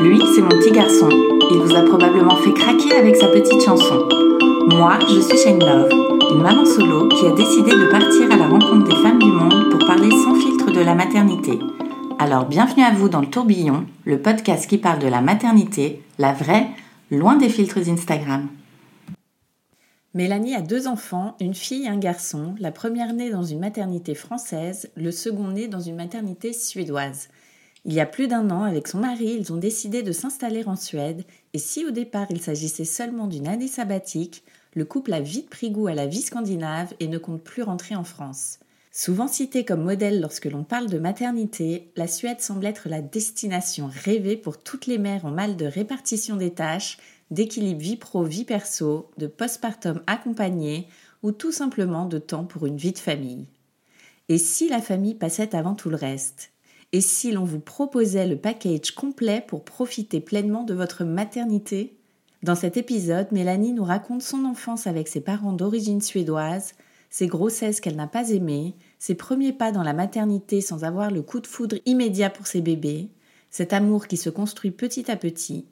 Lui, c'est mon petit garçon. Il vous a probablement fait craquer avec sa petite chanson. Moi, je suis Shane Love, une maman solo qui a décidé de partir à la rencontre des femmes du monde pour parler sans filtre de la maternité. Alors bienvenue à vous dans le tourbillon, le podcast qui parle de la maternité, la vraie, loin des filtres Instagram. Mélanie a deux enfants, une fille et un garçon, la première née dans une maternité française, le second né dans une maternité suédoise. Il y a plus d'un an, avec son mari, ils ont décidé de s'installer en Suède, et si au départ il s'agissait seulement d'une année sabbatique, le couple a vite pris goût à la vie scandinave et ne compte plus rentrer en France. Souvent citée comme modèle lorsque l'on parle de maternité, la Suède semble être la destination rêvée pour toutes les mères en mal de répartition des tâches, d'équilibre vie pro-vie perso, de postpartum accompagné ou tout simplement de temps pour une vie de famille. Et si la famille passait avant tout le reste? Et si l'on vous proposait le package complet pour profiter pleinement de votre maternité? Dans cet épisode, Mélanie nous raconte son enfance avec ses parents d'origine suédoise, ses grossesses qu'elle n'a pas aimées, ses premiers pas dans la maternité sans avoir le coup de foudre immédiat pour ses bébés, cet amour qui se construit petit à petit.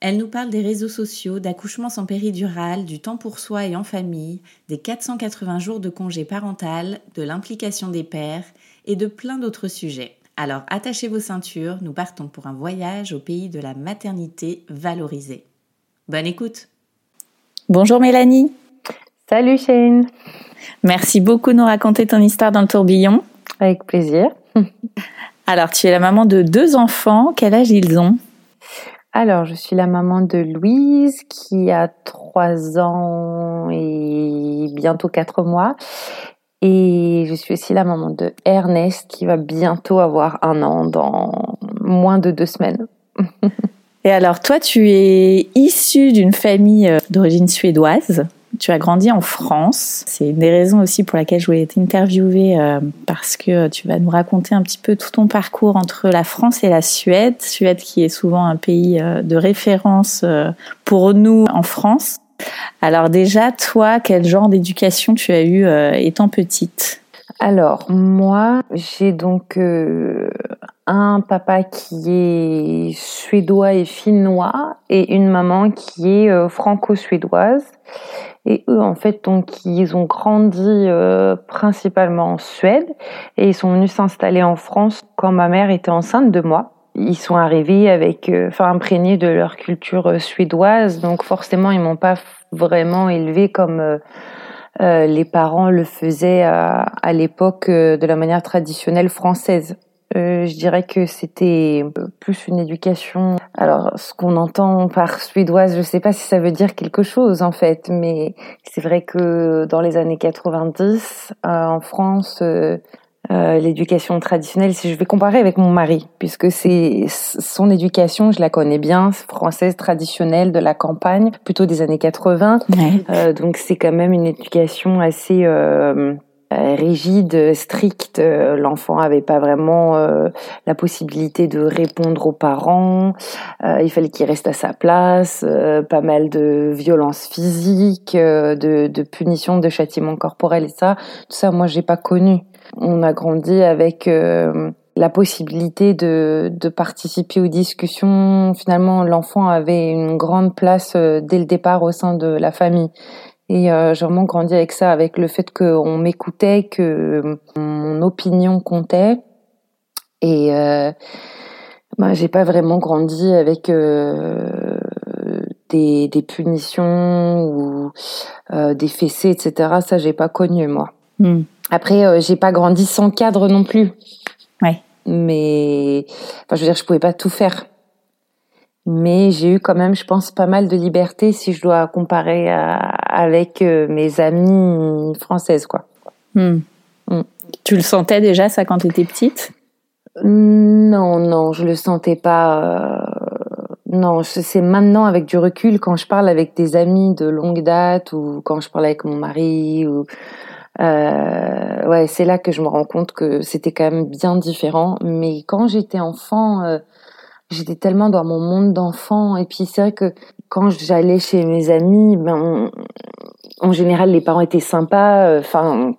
Elle nous parle des réseaux sociaux, d'accouchement sans péridurale, du temps pour soi et en famille, des 480 jours de congé parental, de l'implication des pères et de plein d'autres sujets. Alors attachez vos ceintures, nous partons pour un voyage au pays de la maternité valorisée. Bonne écoute Bonjour Mélanie Salut Shane Merci beaucoup de nous raconter ton histoire dans le tourbillon. Avec plaisir. Alors, tu es la maman de deux enfants. Quel âge ils ont? Alors, je suis la maman de Louise qui a trois ans et bientôt quatre mois. Et je suis aussi la maman de Ernest qui va bientôt avoir un an dans moins de deux semaines. Et alors, toi, tu es issue d'une famille euh, d'origine suédoise. Tu as grandi en France. C'est une des raisons aussi pour laquelle je voulais t'interviewer euh, parce que tu vas nous raconter un petit peu tout ton parcours entre la France et la Suède. Suède qui est souvent un pays euh, de référence euh, pour nous en France. Alors déjà, toi, quel genre d'éducation tu as eu étant petite? Alors, moi, j'ai donc un papa qui est suédois et finnois et une maman qui est franco-suédoise. Et eux, en fait, donc, ils ont grandi euh, principalement en Suède et ils sont venus s'installer en France quand ma mère était enceinte de moi. Ils sont arrivés avec, euh, enfin, imprégnés de leur culture euh, suédoise, donc forcément, ils m'ont pas vraiment élevé comme euh, les parents le faisaient à, à l'époque de la manière traditionnelle française. Euh, je dirais que c'était plus une éducation. Alors, ce qu'on entend par suédoise, je sais pas si ça veut dire quelque chose en fait, mais c'est vrai que dans les années 90, euh, en France, euh, l'éducation traditionnelle, si je vais comparer avec mon mari, puisque c'est son éducation, je la connais bien, française traditionnelle de la campagne, plutôt des années 80. donc c'est quand même une éducation assez euh, rigide, stricte. Euh, l'enfant avait pas vraiment euh, la possibilité de répondre aux parents. il fallait qu'il reste à sa place. pas mal de violences physiques, de, de punitions, de châtiments corporels et ça. Tout ça, moi, j'ai pas connu. On a grandi avec la possibilité de, de participer aux discussions. Finalement, l'enfant avait une grande place dès le départ au sein de la famille. Et euh, j'ai vraiment grandi avec ça, avec le fait qu'on m'écoutait, que mon opinion comptait. Et euh, bah, j'ai pas vraiment grandi avec euh, des, des, punitions ou euh, des fessées, etc. Ça, j'ai pas connu moi. Hmm. Après, euh, j'ai pas grandi sans cadre non plus. Ouais. Mais, enfin, je veux dire, je pouvais pas tout faire. Mais j'ai eu quand même, je pense, pas mal de liberté si je dois comparer avec mes amies françaises, quoi. Hmm. Tu le sentais déjà ça quand tu étais petite? Non, non, je le sentais pas. Non, c'est maintenant avec du recul quand je parle avec des amis de longue date ou quand je parle avec mon mari ou euh, ouais, c'est là que je me rends compte que c'était quand même bien différent. Mais quand j'étais enfant, euh, j'étais tellement dans mon monde d'enfant. Et puis c'est vrai que quand j'allais chez mes amis, ben, en général, les parents étaient sympas. Euh, enfin,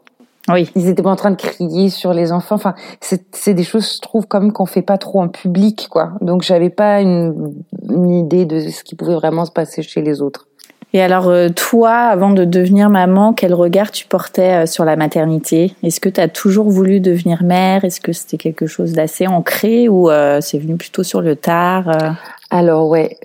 oui. Ils étaient pas en train de crier sur les enfants. Enfin, c'est des choses, je trouve, comme qu'on fait pas trop en public, quoi. Donc, j'avais pas une, une, idée de ce qui pouvait vraiment se passer chez les autres. Et alors, euh, toi, avant de devenir maman, quel regard tu portais euh, sur la maternité? Est-ce que tu as toujours voulu devenir mère? Est-ce que c'était quelque chose d'assez ancré ou euh, c'est venu plutôt sur le tard Alors, ouais.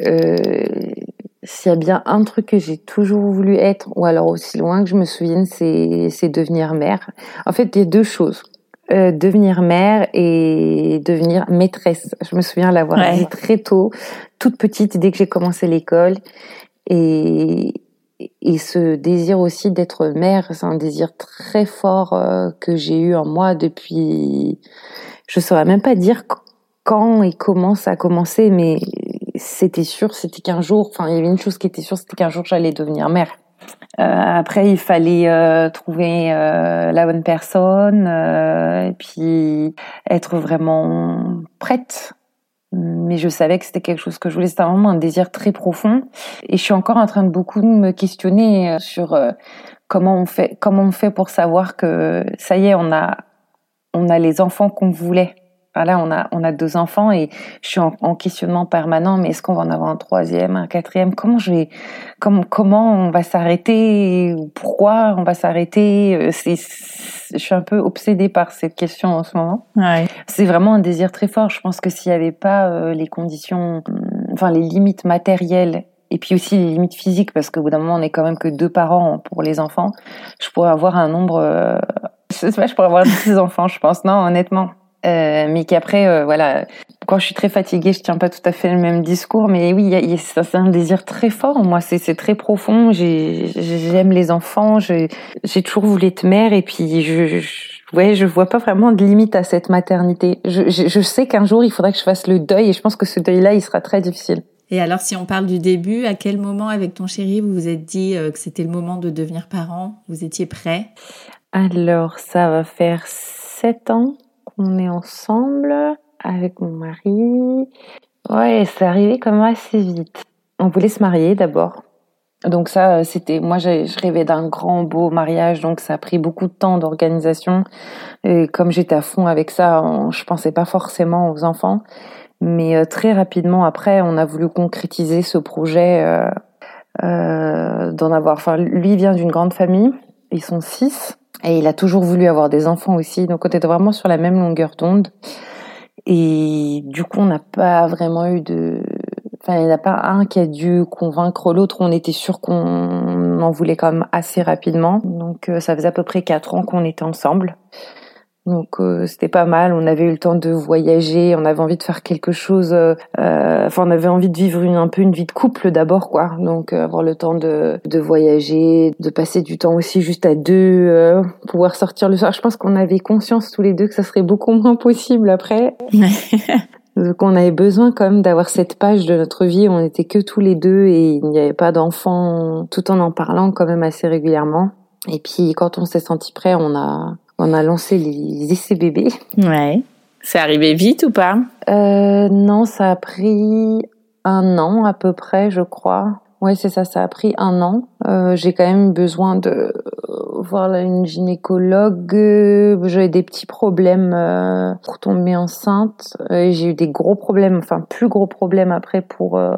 S'il y a bien un truc que j'ai toujours voulu être, ou alors aussi loin que je me souvienne, c'est devenir mère. En fait, il y a deux choses. devenir mère et devenir maîtresse. Je me souviens l'avoir dit très tôt, toute petite, dès que j'ai commencé l'école. Et, et ce désir aussi d'être mère, c'est un désir très fort euh, que j'ai eu en moi depuis. Je saurais même pas dire quand et comment ça a commencé, mais c'était sûr, c'était qu'un jour. Enfin, il y avait une chose qui était sûre, c'était qu'un jour j'allais devenir mère. Euh, après, il fallait euh, trouver euh, la bonne personne euh, et puis être vraiment prête mais je savais que c'était quelque chose que je voulais. C'était vraiment un désir très profond. Et je suis encore en train de beaucoup me questionner euh, sur euh, comment on fait, comment on fait pour savoir que ça y est, on a, on a les enfants qu'on voulait. Là, on a, on a deux enfants et je suis en, questionnement permanent. Mais est-ce qu'on va en avoir un troisième, un quatrième? Comment je vais, comment, comment on va s'arrêter Pourquoi on va s'arrêter? Euh, C'est, je suis un peu obsédée par cette question en ce moment. Ouais. C'est vraiment un désir très fort. Je pense que s'il n'y avait pas euh, les conditions, enfin les limites matérielles et puis aussi les limites physiques, parce qu'au bout d'un moment, on est quand même que deux parents pour les enfants. Je pourrais avoir un nombre, euh, je sais pas, je pourrais avoir dix enfants, je pense. Non, honnêtement. Euh, mais qu'après, euh, voilà, quand je suis très fatiguée, je tiens pas tout à fait le même discours, mais oui, c'est un désir très fort. Moi, c'est très profond. J'aime les enfants. J'ai toujours voulu être mère, et puis je, je, ouais, je vois pas vraiment de limite à cette maternité. Je, je, je sais qu'un jour, il faudrait que je fasse le deuil, et je pense que ce deuil-là, il sera très difficile. Et alors, si on parle du début, à quel moment, avec ton chéri, vous vous êtes dit euh, que c'était le moment de devenir parent? Vous étiez prêt? Alors, ça va faire sept ans on est ensemble avec mon mari. Ouais, c'est arrivé même assez vite. On voulait se marier d'abord. Donc ça, euh, c'était moi, je rêvais d'un grand beau mariage, donc ça a pris beaucoup de temps d'organisation. Et comme j'étais à fond avec ça, je pensais pas forcément aux enfants. Mais euh, très rapidement après, on a voulu concrétiser ce projet euh, d'en avoir. Enfin, lui vient d'une grande famille, ils sont six. Et il a toujours voulu avoir des enfants aussi. Donc on était vraiment sur la même longueur d'onde. Et du coup, on n'a pas vraiment eu de... Enfin, il n'y en a pas un qui a dû convaincre l'autre. On était sûr qu'on en voulait quand même assez rapidement. Donc euh, ça faisait à peu près quatre ans qu'on était ensemble. Donc euh, c'était pas mal. On avait eu le temps de voyager. On avait envie de faire quelque chose. Euh, euh enfin, on avait envie de vivre une, un peu une vie de couple d'abord, quoi. Donc euh, avoir le temps de, de voyager, de passer du temps aussi juste à deux, euh, pouvoir sortir le soir. Je pense qu'on avait conscience tous les deux que ça serait beaucoup moins possible après. Donc on avait besoin quand même d'avoir cette page de notre vie où on était que tous les deux et il n'y avait pas d'enfants, tout en en parlant quand même assez régulièrement. Et puis quand on s'est senti prêt, on a on a lancé les essais bébés. Ouais. C'est arrivé vite ou pas? Euh, Non, ça a pris un an à peu près, je crois. Ouais, c'est ça, ça a pris un an. Euh, j'ai quand même besoin de voir une gynécologue. J'avais des petits problèmes euh, pour tomber enceinte. j'ai eu des gros problèmes, enfin plus gros problèmes après pour euh,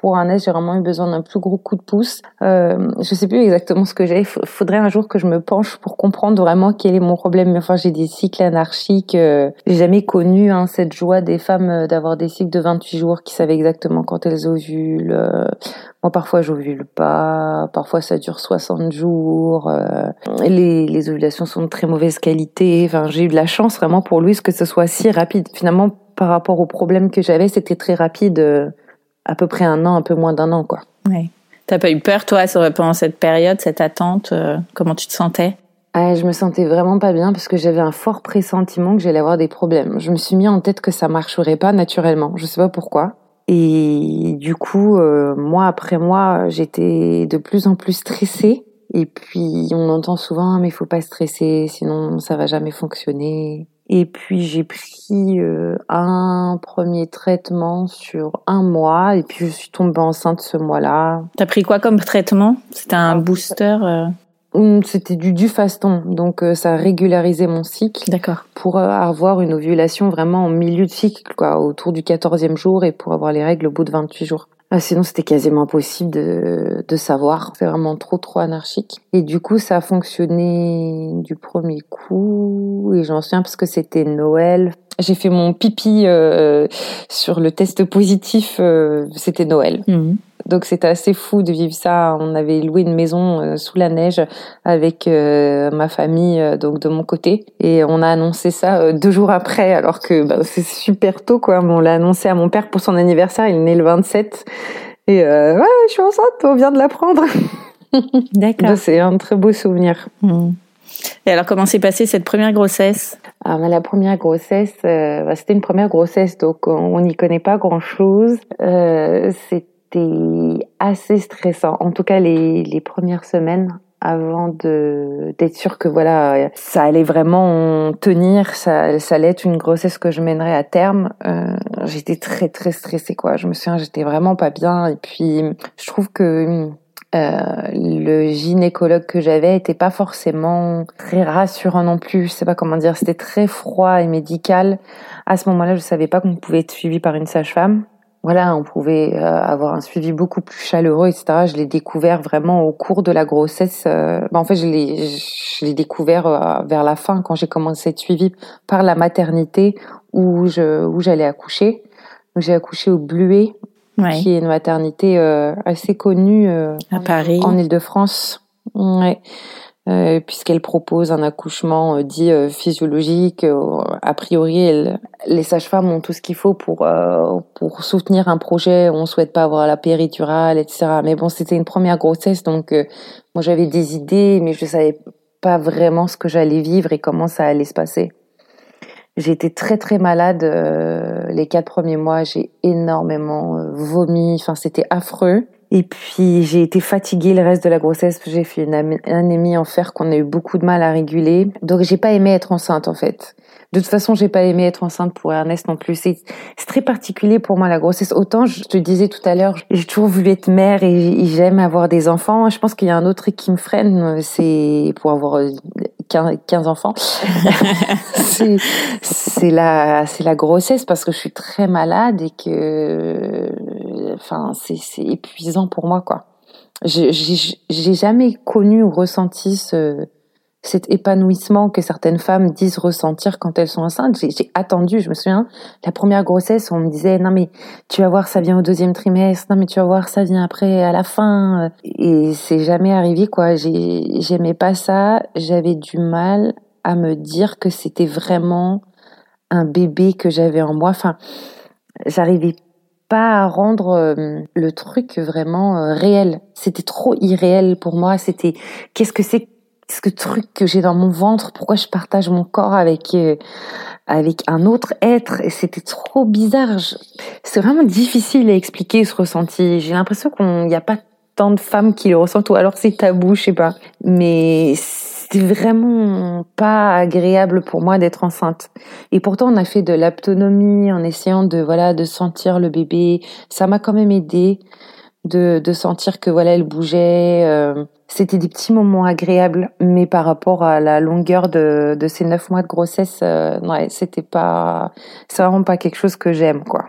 pour un j'ai vraiment eu besoin d'un plus gros coup de pouce. Euh, je sais plus exactement ce que j'ai. Faudrait un jour que je me penche pour comprendre vraiment quel est mon problème. Enfin, j'ai des cycles anarchiques. Euh, j'ai jamais connu hein, cette joie des femmes euh, d'avoir des cycles de 28 jours qui savaient exactement quand elles ovulent. Euh, moi, parfois, j'ovule pas. Parfois, ça dure 60 jours. Euh, les, les ovulations sont de très mauvaise qualité. Enfin, j'ai eu de la chance vraiment pour Louise que ce soit si rapide. Finalement, par rapport aux problèmes que j'avais, c'était très rapide à peu près un an, un peu moins d'un an, quoi. Ouais. T'as pas eu peur, toi, pendant cette période, cette attente Comment tu te sentais? Ah, je me sentais vraiment pas bien parce que j'avais un fort pressentiment que j'allais avoir des problèmes. Je me suis mis en tête que ça marcherait pas naturellement. Je sais pas pourquoi. Et du coup, euh, mois après mois, j'étais de plus en plus stressée. Et puis, on entend souvent, mais il faut pas stresser, sinon ça va jamais fonctionner. Et puis, j'ai pris euh, un premier traitement sur un mois, et puis je suis tombée enceinte ce mois-là. T'as pris quoi comme traitement? C'était un booster euh c'était du Dufaston, donc euh, ça régularisait mon cycle. D'accord. Pour euh, avoir une ovulation vraiment en milieu de cycle, quoi, autour du 14e jour et pour avoir les règles au bout de 28 jours. Ah, sinon, c'était quasiment impossible de, de savoir. C'est vraiment trop, trop anarchique. Et du coup, ça a fonctionné du premier coup. Et j'en souviens parce que c'était Noël. J'ai fait mon pipi euh, sur le test positif. c'était Noël. Mmh. Donc c'était assez fou de vivre ça. On avait loué une maison euh, sous la neige avec euh, ma famille, euh, donc de mon côté, et on a annoncé ça deux jours après, alors que bah, c'est super tôt quoi. on l'a annoncé à mon père pour son anniversaire. Il est né le 27, et ouais, je suis enceinte. On vient de l'apprendre. D'accord. c'est un très beau souvenir. Hmm. Et alors, comment s'est passée cette première grossesse? Ah, La première grossesse, bah, c'était une première grossesse, donc on n'y connaît pas grand-chose. Euh, c'était assez stressant. En tout cas, les, les premières semaines avant de d'être sûr que voilà ça allait vraiment tenir ça, ça allait être une grossesse que je mènerais à terme euh, j'étais très très stressée quoi je me souviens j'étais vraiment pas bien et puis je trouve que euh, le gynécologue que j'avais était pas forcément très rassurant non plus. Je sais pas comment dire. C'était très froid et médical. À ce moment-là, je savais pas qu'on pouvait être suivi par une sage-femme voilà, on pouvait euh, avoir un suivi beaucoup plus chaleureux, etc. Je l'ai découvert vraiment au cours de la grossesse. Euh, ben, en fait, je l'ai, je l'ai découvert euh, vers la fin, quand j'ai commencé à être suivie par la maternité où je où j'allais accoucher. Donc, j'ai accouché au Bluet, qui est une maternité assez connue à Paris, en Île-de-France. Ouais. Euh, puisqu'elle propose un accouchement euh, dit euh, physiologique. a priori, les sages-femmes ont tout ce qu'il faut pour pour soutenir un projet. On souhaite pas avoir la péridurale, etc. Mais bon, c'était une première grossesse, donc moi j'avais des idées, mais je savais pas vraiment ce que j'allais vivre et comment ça allait se passer. J'ai été très très malade les quatre premiers mois. J'ai énormément vomi. Enfin, c'était affreux. Et puis j'ai été fatiguée le reste de la grossesse. J'ai fait une anémie en fer qu'on a eu beaucoup de mal à réguler. Donc j'ai pas aimé être enceinte en fait. De toute façon, j'ai pas aimé être enceinte pour Ernest non plus. C'est très particulier pour moi la grossesse. Autant je te disais tout à l'heure, j'ai toujours voulu être mère et j'aime avoir des enfants. Je pense qu'il y a un autre truc qui me freine, c'est pour avoir 15, euh, enfants. c'est la c'est la grossesse parce que je suis très malade et que enfin c'est épuisant pour moi quoi. J'ai jamais connu ou ressenti ce cet épanouissement que certaines femmes disent ressentir quand elles sont enceintes. J'ai attendu, je me souviens, la première grossesse, on me disait non mais tu vas voir ça vient au deuxième trimestre, non mais tu vas voir ça vient après à la fin, et c'est jamais arrivé quoi. J'aimais pas ça, j'avais du mal à me dire que c'était vraiment un bébé que j'avais en moi. Enfin, j'arrivais pas à rendre euh, le truc vraiment euh, réel. C'était trop irréel pour moi. C'était qu'est-ce que c'est ce truc que j'ai dans mon ventre Pourquoi je partage mon corps avec euh, avec un autre être Et c'était trop bizarre. C'est vraiment difficile à expliquer ce ressenti. J'ai l'impression qu'il n'y a pas tant de femmes qui le ressentent ou alors c'est tabou, je sais pas. Mais c'était vraiment pas agréable pour moi d'être enceinte. Et pourtant, on a fait de l'autonomie en essayant de voilà de sentir le bébé. Ça m'a quand même aidé de, de sentir que voilà elle bougeait. Euh, c'était des petits moments agréables, mais par rapport à la longueur de, de ces neuf mois de grossesse, euh, ouais, c'était pas, c'est vraiment pas quelque chose que j'aime quoi.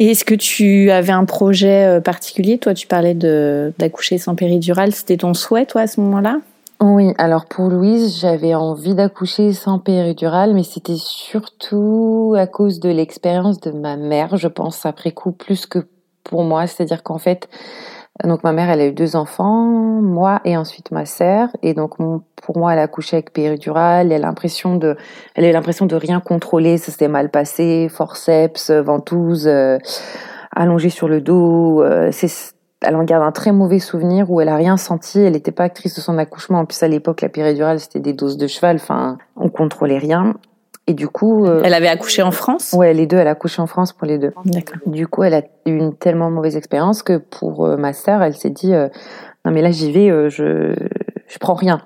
Et est-ce que tu avais un projet euh, particulier? Toi, tu parlais de d'accoucher sans péridurale. C'était ton souhait, toi, à ce moment-là? Oui, alors pour Louise, j'avais envie d'accoucher sans péridurale, mais c'était surtout à cause de l'expérience de ma mère, je pense, après coup, plus que pour moi. C'est-à-dire qu'en fait, donc ma mère, elle a eu deux enfants, moi et ensuite ma sœur. Et donc pour moi, elle a accouché avec péridurale. Elle a l'impression de, elle a l'impression de rien contrôler. Ça s'était mal passé, forceps, ventouse. Euh, allongée sur le dos. Euh, c'est elle en garde un très mauvais souvenir où elle a rien senti, elle n'était pas actrice de son accouchement. En plus, à l'époque, la péridurale, c'était des doses de cheval, enfin, on contrôlait rien. Et du coup... elle avait accouché en France? Ouais, les deux, elle a accouché en France pour les deux. D'accord. Du coup, elle a eu une tellement mauvaise expérience que pour ma sœur, elle s'est dit, non mais là, j'y vais, je, je prends rien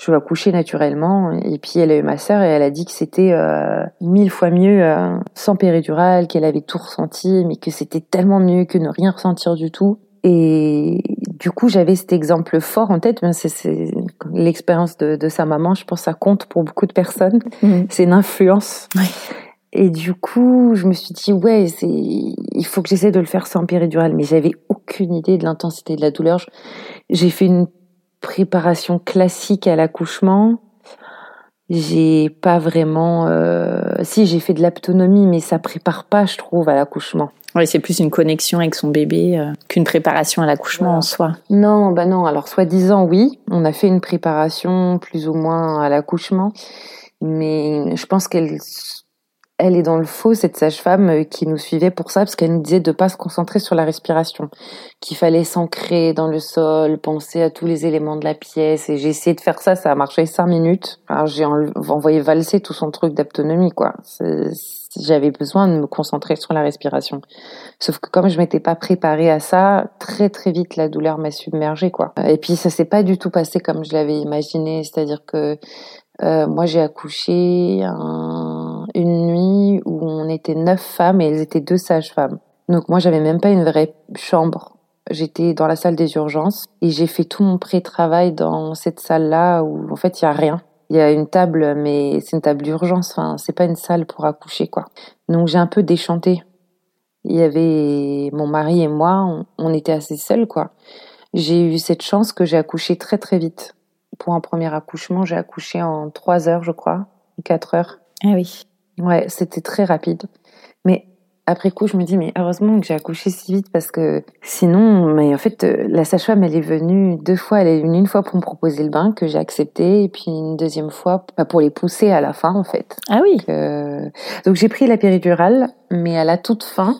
je vais accoucher naturellement. Et puis elle a eu ma sœur et elle a dit que c'était euh, mille fois mieux euh, sans péridurale, qu'elle avait tout ressenti, mais que c'était tellement mieux que ne rien ressentir du tout. Et du coup, j'avais cet exemple fort en tête. C'est l'expérience de, de, sa maman. Je pense que ça compte pour beaucoup de personnes. Mmh. C'est une influence. Et du coup, je me suis dit, ouais, il faut que j'essaie de le faire sans péridurale. Mais j'avais aucune idée de l'intensité de la douleur. J'ai fait une préparation classique à l'accouchement, j'ai pas vraiment. Euh... Si, j'ai fait de l'autonomie, mais ça prépare pas, je trouve, à l'accouchement. Oui, c'est plus une connexion avec son bébé euh, qu'une préparation à l'accouchement en soi. Non, bah non. Alors, soi-disant, oui, on a fait une préparation plus ou moins à l'accouchement, mais je pense qu'elle elle est dans le faux, cette sage-femme euh, qui nous suivait pour ça, parce qu'elle nous disait de pas se concentrer sur la respiration, qu'il fallait s'ancrer dans le sol, penser à tous les éléments de la pièce. Et j'ai essayé de faire ça, ça a marché cinq minutes. Alors j'ai envoyé valser tout son truc d'autonomie, quoi. J'avais besoin de me concentrer sur la respiration. Sauf que comme je m'étais pas préparée à ça, très très vite la douleur m'a submergée, quoi. Et puis ça s'est pas du tout passé comme je l'avais imaginé, c'est-à-dire que euh, moi, j'ai accouché un, une nuit où on était neuf femmes et elles étaient deux sages-femmes. Donc moi, j'avais même pas une vraie chambre. J'étais dans la salle des urgences et j'ai fait tout mon pré-travail dans cette salle-là où en fait il y a rien. Il y a une table, mais c'est une table d'urgence. Enfin, c'est pas une salle pour accoucher, quoi. Donc j'ai un peu déchanté. Il y avait mon mari et moi, on, on était assez seuls, quoi. J'ai eu cette chance que j'ai accouché très très vite pour un premier accouchement, j'ai accouché en trois heures, je crois, quatre heures. Ah oui. Ouais, c'était très rapide. Mais après coup, je me dis, mais heureusement que j'ai accouché si vite parce que sinon, mais en fait, euh, la sage-femme, elle est venue deux fois. Elle est venue une fois pour me proposer le bain que j'ai accepté et puis une deuxième fois bah, pour les pousser à la fin, en fait. Ah oui. Donc, euh, donc j'ai pris la péridurale, mais à la toute fin,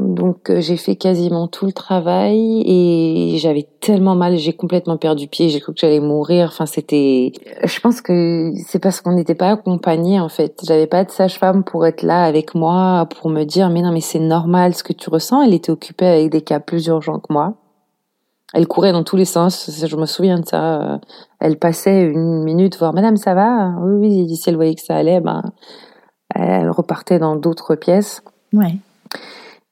donc euh, j'ai fait quasiment tout le travail et j'avais tellement mal, j'ai complètement perdu pied, j'ai cru que j'allais mourir. Enfin c'était, je pense que c'est parce qu'on n'était pas accompagnés en fait. J'avais pas de sage-femme pour être là avec moi pour me dire mais non mais c'est normal ce que tu ressens. Elle était occupée avec des cas plus urgents que moi. Elle courait dans tous les sens, je me souviens de ça. Elle passait une minute voir Madame ça va? Oui oui si elle voyait que ça allait ben elle repartait dans d'autres pièces. Ouais.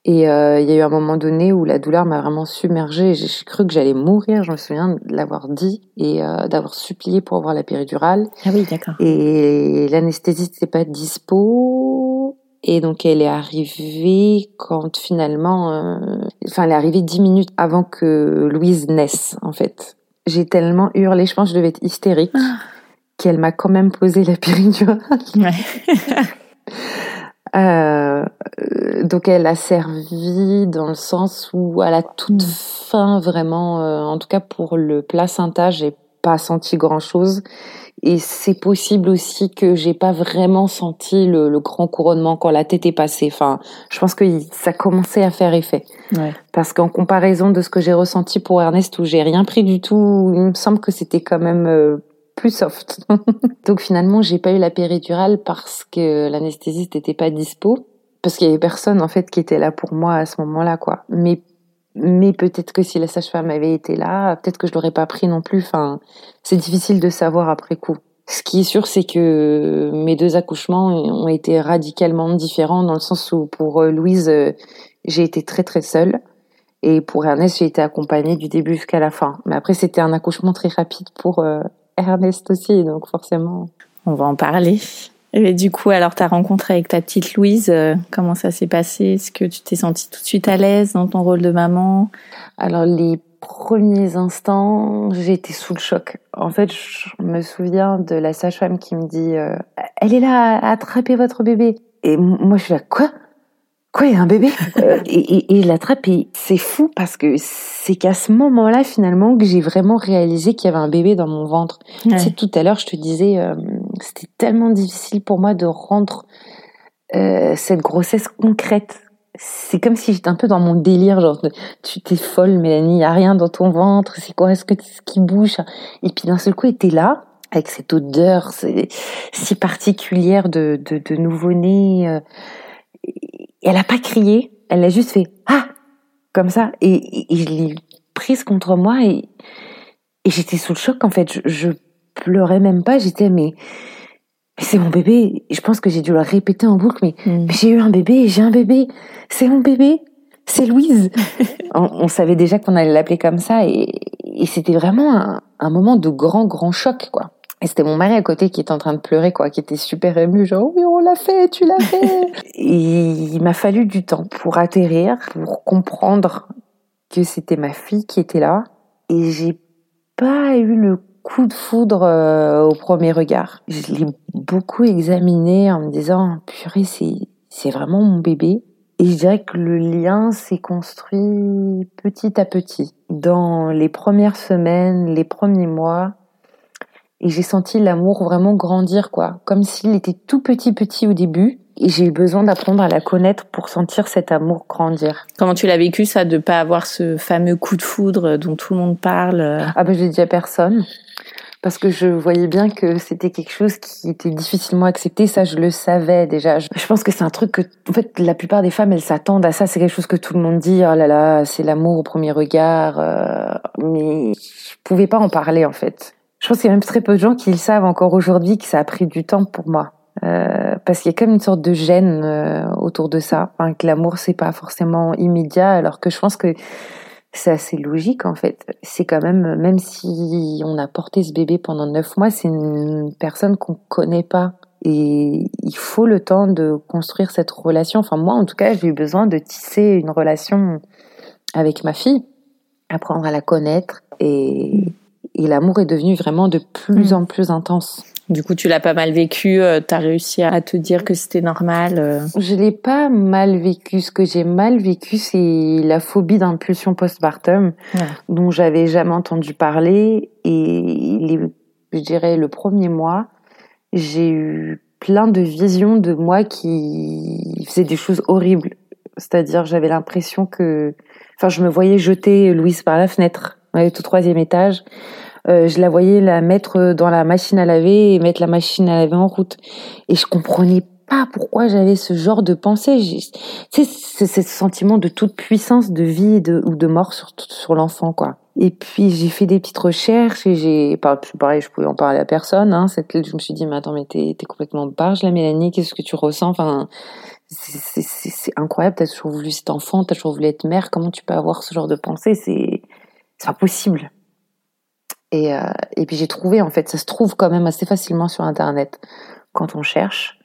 Et euh, il y a eu un moment donné où la douleur m'a vraiment submergée. J'ai cru que j'allais mourir. Je me souviens de l'avoir dit et euh, d'avoir supplié pour avoir la péridurale. Ah oui, d'accord. Et l'anesthésie n'était pas dispo. Et donc elle est arrivée quand finalement, euh... enfin elle est arrivée dix minutes avant que Louise naisse en fait. J'ai tellement hurlé, je pense que je devais être hystérique, ah. qu'elle m'a quand même posé la péridurale. Ouais. Euh, donc elle a servi dans le sens où à la toute mm. fin vraiment, euh, en tout cas pour le placenta, j'ai pas senti grand chose. Et c'est possible aussi que j'ai pas vraiment senti le, le, grand couronnement quand la tête est passée. Enfin, je pense que ça commençait à faire effet. Ouais. Parce qu'en comparaison de ce que j'ai ressenti pour Ernest où j'ai rien pris du tout, il me semble que c'était quand même euh, plus soft. Donc finalement, j'ai pas eu la péridurale parce que l'anesthésiste n'était pas dispo, parce qu'il y avait personne en fait qui était là pour moi à ce moment-là, quoi. Mais mais peut-être que si la sage-femme avait été là, peut-être que je l'aurais pas pris non plus. Enfin, c'est difficile de savoir après coup. Ce qui est sûr, c'est que mes deux accouchements ont été radicalement différents dans le sens où pour euh, Louise, euh, j'ai été très très seule. Et pour Ernest, j'ai été accompagnée du début jusqu'à la fin. Mais après, c'était un accouchement très rapide pour euh, Ernest aussi, donc forcément. On va en parler. Et du coup, alors ta rencontre avec ta petite Louise, euh, comment ça s'est passé? Est-ce que tu t'es sentie tout de suite à l'aise dans ton rôle de maman? Alors les premiers instants, j'ai été sous le choc. En fait, je me souviens de la sage-femme qui me dit euh, "Elle est là, attrapez votre bébé." Et moi, je suis là, quoi? Quoi, il y a un bébé? Euh, Et, et, et l'attrape, et c'est fou parce que c'est qu'à ce moment-là, finalement, que j'ai vraiment réalisé qu'il y avait un bébé dans mon ventre. Ouais. Tu sais, tout à l'heure, je te disais, euh, c'était tellement difficile pour moi de rendre euh, cette grossesse concrète. c'est comme si j'étais un peu dans mon délire, genre tu t'es folle Mélanie, y a rien dans ton ventre, c'est quoi, est-ce que ce qui bouge? Et puis d'un seul coup, était là avec cette odeur si particulière de, de, de nouveau-né. Euh, elle a pas crié, elle a juste fait ah comme ça et, et je l'ai prise contre moi et, et j'étais sous le choc en fait. Je, je pleurais même pas, j'étais mais mais c'est mon bébé. Je pense que j'ai dû le répéter en boucle, mais, hmm. j'ai eu un bébé, j'ai un bébé. C'est mon bébé. C'est Louise. on, savait déjà qu'on allait l'appeler comme ça et, et c'était vraiment un, un, moment de grand, grand choc, quoi. Et c'était mon mari à côté qui était en train de pleurer, quoi, qui était super ému, genre oui, on l'a fait, tu l'as fait. et il m'a fallu du temps pour atterrir, pour comprendre que c'était ma fille qui était là. Et j'ai pas eu le coup de foudre euh, au premier regard. Je l'ai beaucoup examiné en me disant, purée, c'est, c'est vraiment mon bébé. Et je dirais que le lien s'est construit petit à petit. Dans les premières semaines, les premiers mois, et j'ai senti l'amour vraiment grandir, quoi. Comme s'il était tout petit petit au début, et j'ai eu besoin d'apprendre à la connaître pour sentir cet amour grandir. Comment tu l'as vécu ça, de pas avoir ce fameux coup de foudre dont tout le monde parle? Ah ben je l'ai dit à personne parce que je voyais bien que c'était quelque chose qui était difficilement accepté. Ça, je le savais déjà. Je pense que c'est un truc que, en fait, la plupart des femmes, elles s'attendent à ça. C'est quelque chose que tout le monde dit. Oh là là, c'est l'amour au premier regard. Euh, mais je pouvais pas en parler, en fait. Je pense qu'il y a même très peu de gens qui le savent encore aujourd'hui, que ça a pris du temps pour moi. Euh, parce qu'il y a comme une sorte de gêne euh, autour de ça, enfin, que l'amour c'est pas forcément immédiat, alors que je pense que c'est assez logique en fait. C'est quand même, même si on a porté ce bébé pendant neuf mois, c'est une personne qu'on connaît pas. Et il faut le temps de construire cette relation. Enfin, moi, en tout cas, j'ai eu besoin de tisser une relation avec ma fille, apprendre à la connaître. Et, et l'amour est devenu vraiment de plus mm. en plus intense. Du coup, tu l'as pas mal vécu, euh, tu as réussi à te dire que c'était normal. Euh. Je l'ai pas mal vécu. Ce que j'ai mal vécu, c'est la phobie d'impulsion postpartum, dont j'avais jamais entendu parler. Et je dirais le premier mois, j'ai eu plein de visions de moi qui faisaient des choses horribles. C'est-à-dire, j'avais l'impression que, enfin, je me voyais jeter Louise par la fenêtre, on au troisième étage. Euh, je la voyais la mettre dans la machine à laver et mettre la machine à laver en route. Et je comprenais pas pourquoi j'avais ce genre de pensée. Tu sais, c'est ce sentiment de toute puissance de vie de, ou de mort sur, sur l'enfant, quoi. Et puis j'ai fait des petites recherches et j'ai, pareil, je pouvais en parler à personne. Hein, je me suis dit, mais attends, mais t'es, complètement barge, la Mélanie. Qu'est-ce que tu ressens? Enfin, c'est incroyable. T'as toujours voulu cet enfant, t'as toujours voulu être mère. Comment tu peux avoir ce genre de pensée? C'est, c'est pas possible. Et, euh, et puis j'ai trouvé, en fait, ça se trouve quand même assez facilement sur Internet quand on cherche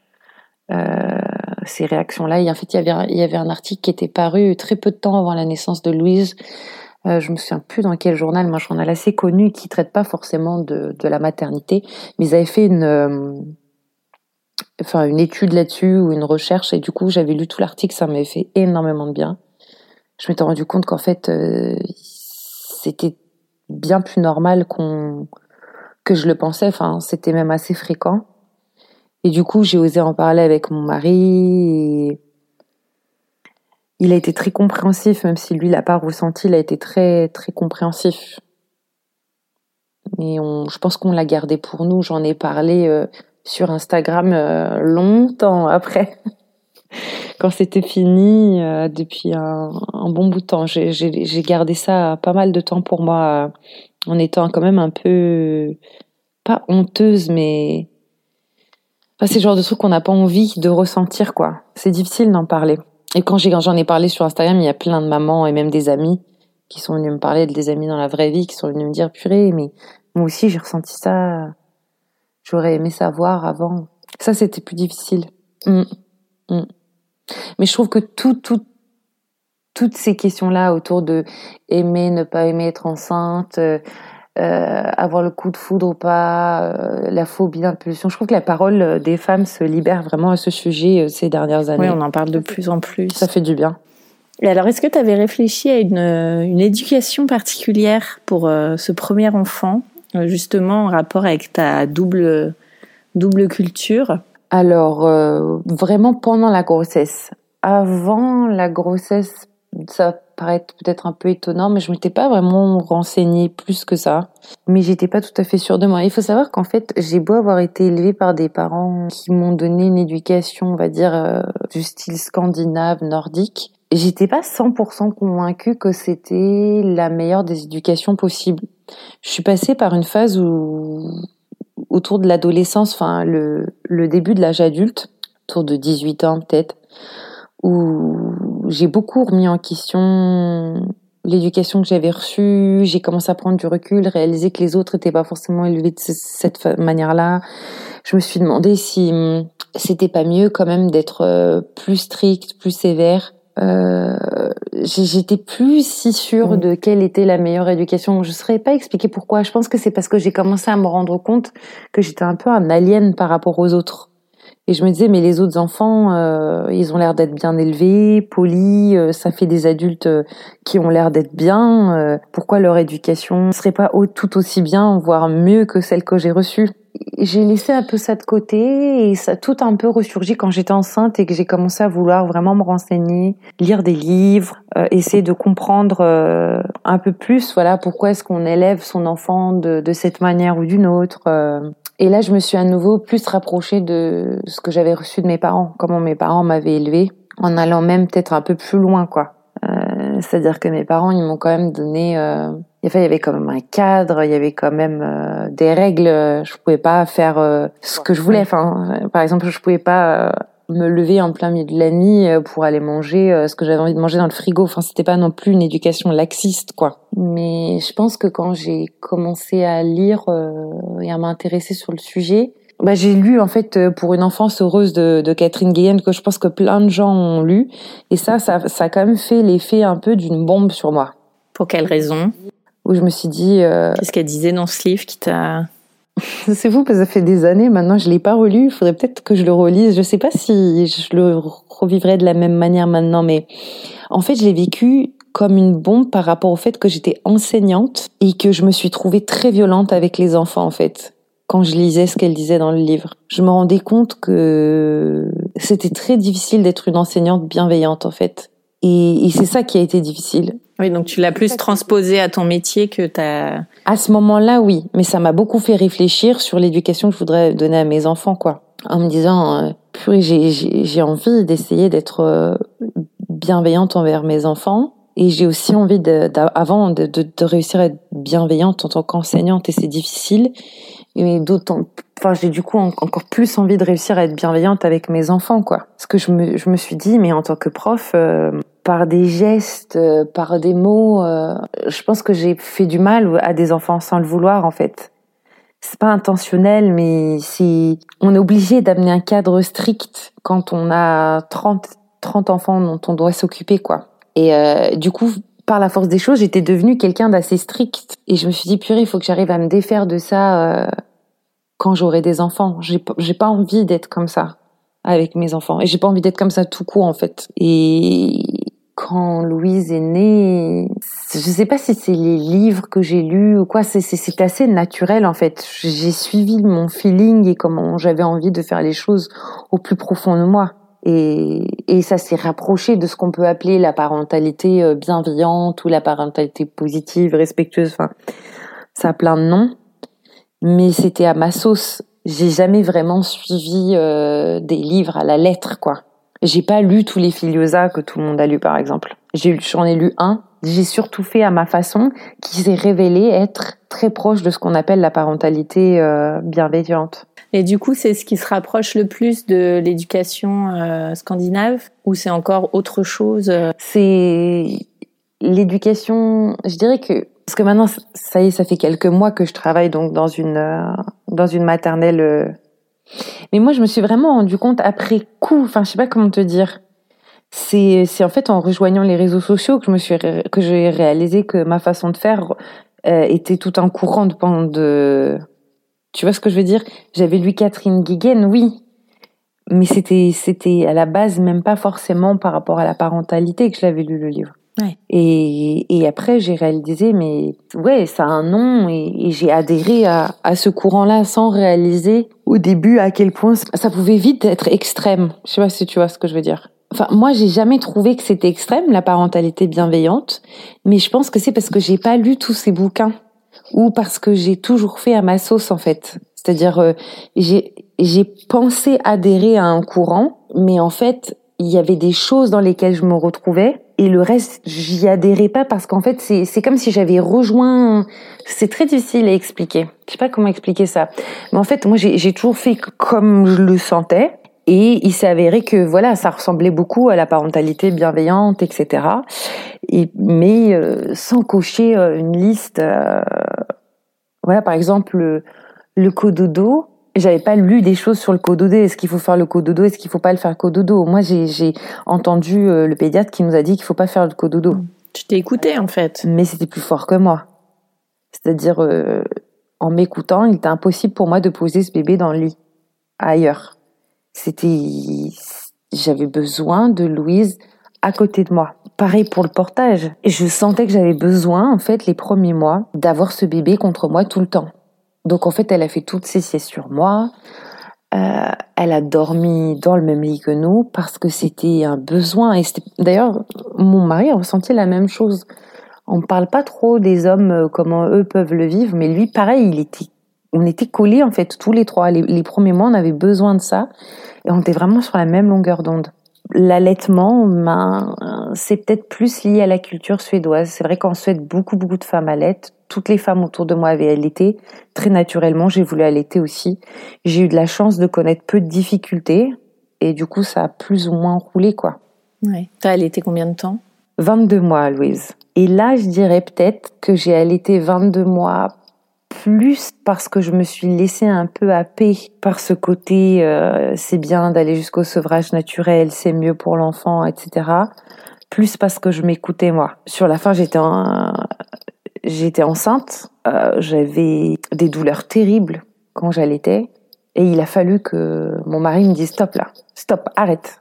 euh, ces réactions-là. Et en fait, il y, avait, il y avait un article qui était paru très peu de temps avant la naissance de Louise. Euh, je me souviens plus dans quel journal, moi, un journal assez connu qui traite pas forcément de, de la maternité, mais ils avaient fait une, euh, enfin, une étude là-dessus ou une recherche. Et du coup, j'avais lu tout l'article, ça m'avait fait énormément de bien. Je m'étais rendu compte qu'en fait, c'était bien plus normal qu'on que je le pensais. Enfin, c'était même assez fréquent. Et du coup, j'ai osé en parler avec mon mari. Et il a été très compréhensif, même si lui l'a pas ressenti. Il a été très très compréhensif. Mais on, je pense qu'on l'a gardé pour nous. J'en ai parlé euh, sur Instagram euh, longtemps après. quand c'était fini euh, depuis un, bon bout de temps. J'ai gardé ça pas mal de temps pour moi, euh, en étant quand même un peu pas honteuse, mais enfin, c'est le genre de truc qu'on n'a pas envie de ressentir, quoi. C'est difficile d'en parler. Et quand j'en ai, parlé sur Instagram, il y a plein de mamans et même des amis qui sont venus me parler, des amis dans la vraie vie, qui sont venus me dire purée, mais moi aussi j'ai ressenti ça. J'aurais aimé savoir avant. Ça, c'était plus difficile. Mmh. Mmh. Mais je trouve que tout, tout, toutes ces questions-là autour de aimer, ne pas aimer être enceinte, euh, euh avoir le coup de foudre ou pas, euh, la phobie d'impulsion, je trouve que la parole des femmes se libère vraiment à ce sujet euh, ces dernières années. Oui, on en parle de plus en plus. Ça fait du bien. Et alors, est-ce que tu avais réfléchi à une, une éducation particulière pour ce premier enfant, justement en rapport avec ta double, double culture? Alors, euh, vraiment pendant la grossesse. avant la grossesse, ça paraît peut-être un peu étonnant, mais je m'étais pas vraiment renseignée plus que ça. Mais j'étais pas tout à fait sûre de moi. Il faut savoir qu'en fait, j'ai beau avoir été élevée par des parents qui m'ont donné une éducation, on va dire, euh, du style scandinave, nordique. J'étais pas 100% convaincue que c'était la meilleure des éducations possibles. Je suis passée par une phase où, autour de l'adolescence, enfin le, le début de l'âge adulte, autour de 18 ans peut-être, où j'ai beaucoup remis en question l'éducation que j'avais reçue, j'ai commencé à prendre du recul, réaliser que les autres n'étaient pas forcément élevés de cette manière-là. Je me suis demandé si c'était pas mieux quand même d'être euh, plus strict, plus sévère. Euh, j'étais plus si sûre mmh. de quelle était la meilleure éducation. Je ne saurais pas expliquer pourquoi. Je pense que c'est parce que j'ai commencé à me rendre compte que j'étais un peu un alien par rapport aux autres. Et je me disais, mais les autres enfants, euh, ils ont l'air d'être bien élevés, polis, euh, ça fait des adultes euh, qui ont l'air d'être bien. pourquoi leur éducation ne serait pas tout aussi bien, voire mieux que celle que j'ai reçue? J'ai laissé un peu ça de côté et ça a tout un peu ressurgi quand j'étais enceinte et que j'ai commencé à vouloir vraiment me renseigner, lire des livres, essayer de comprendre un peu plus voilà pourquoi est-ce qu'on élève son enfant de, de cette manière ou d'une autre. Et là, je me suis à nouveau plus rapprochée de ce que j'avais reçu de mes parents, comment mes parents m'avaient élevée, en allant même peut-être un peu plus loin, quoi. Euh, C'est-à-dire que mes parents, ils m'ont quand même donné. Euh, enfin, il y avait quand même un cadre, il y avait quand même euh, des règles. Je pouvais pas faire euh, ce que je voulais. Enfin, par exemple, je pouvais pas me lever en plein milieu de la nuit euh, pour aller manger euh, ce que j'avais envie de manger dans le frigo. Enfin, c'était pas non plus une éducation laxiste, quoi. Mais je pense que quand j'ai commencé à lire euh, et à m'intéresser sur le sujet, bah, j'ai lu en fait pour une enfance heureuse de, de Catherine Guillen que je pense que plein de gens ont lu et ça, ça, ça a quand même fait l'effet un peu d'une bombe sur moi. Pour quelle raison? Où je me suis dit. Qu'est-ce qu'elle disait dans ce livre qui t'a c'est fou parce que ça fait des années maintenant, je l'ai pas relu. Il faudrait peut-être que je le relise. Je sais pas si je le revivrai de la même manière maintenant, mais en fait, je l'ai vécu comme une bombe par rapport au fait que j'étais enseignante et que je me suis trouvée très violente avec les enfants, en fait, quand je lisais ce qu'elle disait dans le livre. Je me rendais compte que c'était très difficile d'être une enseignante bienveillante, en fait. Et, et c'est ça qui a été difficile. Oui, donc tu l'as plus transposé à ton métier que ta... À ce moment-là, oui, mais ça m'a beaucoup fait réfléchir sur l'éducation que je voudrais donner à mes enfants, quoi. En me disant, euh, purée, j'ai envie d'essayer d'être euh, bienveillante envers mes enfants. Et j'ai aussi envie, de, avant, de, de, de, réussir à être bienveillante en tant qu'enseignante, et c'est difficile. Mais d'autant, enfin, j'ai du coup encore plus envie de réussir à être bienveillante avec mes enfants, quoi. Parce que je me, je me suis dit, mais en tant que prof, euh, par des gestes, euh, par des mots. Euh, je pense que j'ai fait du mal à des enfants sans le vouloir en fait. C'est pas intentionnel, mais si on est obligé d'amener un cadre strict quand on a 30, 30 enfants dont on doit s'occuper quoi. Et euh, du coup, par la force des choses, j'étais devenue quelqu'un d'assez strict. Et je me suis dit, purée, il faut que j'arrive à me défaire de ça quand j'aurai des enfants. J'ai pas envie d'être comme ça avec mes enfants. Et j'ai pas envie d'être comme ça tout court, en fait. Et quand Louise est née, je sais pas si c'est les livres que j'ai lus ou quoi, c'est assez naturel en fait. J'ai suivi mon feeling et comment j'avais envie de faire les choses au plus profond de moi. Et, et ça s'est rapproché de ce qu'on peut appeler la parentalité euh, bienveillante ou la parentalité positive, respectueuse. Enfin, ça a plein de noms, mais c'était à ma sauce. J'ai jamais vraiment suivi euh, des livres à la lettre, quoi. J'ai pas lu tous les Filiosa que tout le monde a lu, par exemple. J'en ai, lu un. J'ai surtout fait à ma façon, qui s'est révélé être très proche de ce qu'on appelle la parentalité euh, bienveillante. Et du coup, c'est ce qui se rapproche le plus de l'éducation euh, scandinave ou c'est encore autre chose euh? C'est l'éducation. Je dirais que parce que maintenant, ça y est, ça fait quelques mois que je travaille donc dans une dans une maternelle mais moi, je me suis vraiment rendu compte après coup, enfin, je sais pas comment te dire. C'est, c'est en fait en rejoignant les réseaux sociaux que je me suis, que j'ai réalisé que ma façon de faire euh, était tout un courant de, de, tu vois ce que je veux dire? J'avais lu Catherine Guiguen, oui. Mais c'était, c'était à la base même pas forcément par rapport à la parentalité que je l'avais lu le livre. Ouais. Et, et après, j'ai réalisé, mais ouais, ça a un nom et, et j'ai adhéré à, à ce courant-là sans réaliser au début à quel point ça pouvait vite être extrême. Je sais pas si tu vois ce que je veux dire. Enfin, moi, j'ai jamais trouvé que c'était extrême la parentalité bienveillante, mais je pense que c'est parce que j'ai pas lu tous ces bouquins ou parce que j'ai toujours fait à ma sauce en fait. C'est-à-dire, euh, j'ai j'ai pensé adhérer à un courant, mais en fait, il y avait des choses dans lesquelles je me retrouvais et le reste, j'y adhérais pas parce qu'en fait, c'est c'est comme si j'avais rejoint. C'est très difficile à expliquer. Je sais pas comment expliquer ça, mais en fait, moi, j'ai j'ai toujours fait comme je le sentais. Et il s'est avéré que voilà, ça ressemblait beaucoup à la parentalité bienveillante, etc. Et, mais euh, sans cocher euh, une liste. Euh, voilà, par exemple, le, le cododo. J'avais pas lu des choses sur le cododo. Est-ce qu'il faut faire le cododo Est-ce qu'il faut pas le faire cododo Moi, j'ai, entendu le pédiatre qui nous a dit qu'il faut pas faire le cododo. Tu t'es écouté en fait. Mais c'était plus fort que moi. C'est-à-dire, en m'écoutant, il était impossible pour moi de poser ce bébé dans le lit ailleurs c'était, j'avais besoin de Louise à côté de moi. Pareil pour le portage. Je sentais que j'avais besoin, en fait, les premiers mois, d'avoir ce bébé contre moi tout le temps. Donc, en fait, elle a fait toutes ses siestes sur moi. Euh, elle a dormi dans le même lit que nous parce que c'était un besoin. Et d'ailleurs, mon mari a ressenti la même chose. On ne parle pas trop des hommes, euh, comment eux peuvent le vivre, mais lui, pareil, il était on était collés en fait tous les trois. Les, premiers mois, on avait besoin de ça et on était vraiment sur la même longueur d'onde. L'allaitement, ben, c'est peut-être plus lié à la culture suédoise. C'est vrai qu'en Suède, beaucoup beaucoup de femmes allaitent. Toutes les femmes autour de moi avaient allaité. Très naturellement, j'ai voulu allaiter aussi. J'ai eu de la chance de connaître peu de difficultés et du coup, ça a plus ou moins roulé quoi. Ouais. T'as allaité combien de temps? 22 mois, Louise. Et là, je dirais peut-être que j'ai allaité 22 mois plus parce que je me suis laissée un peu happer par ce côté euh, c'est bien d'aller jusqu'au sevrage naturel, c'est mieux pour l'enfant, etc. Plus parce que je m'écoutais moi. Sur la fin, j'étais j'étais enceinte, euh, j'avais des douleurs terribles quand j'allaitais, et il a fallu que mon mari me dise stop là, stop, arrête.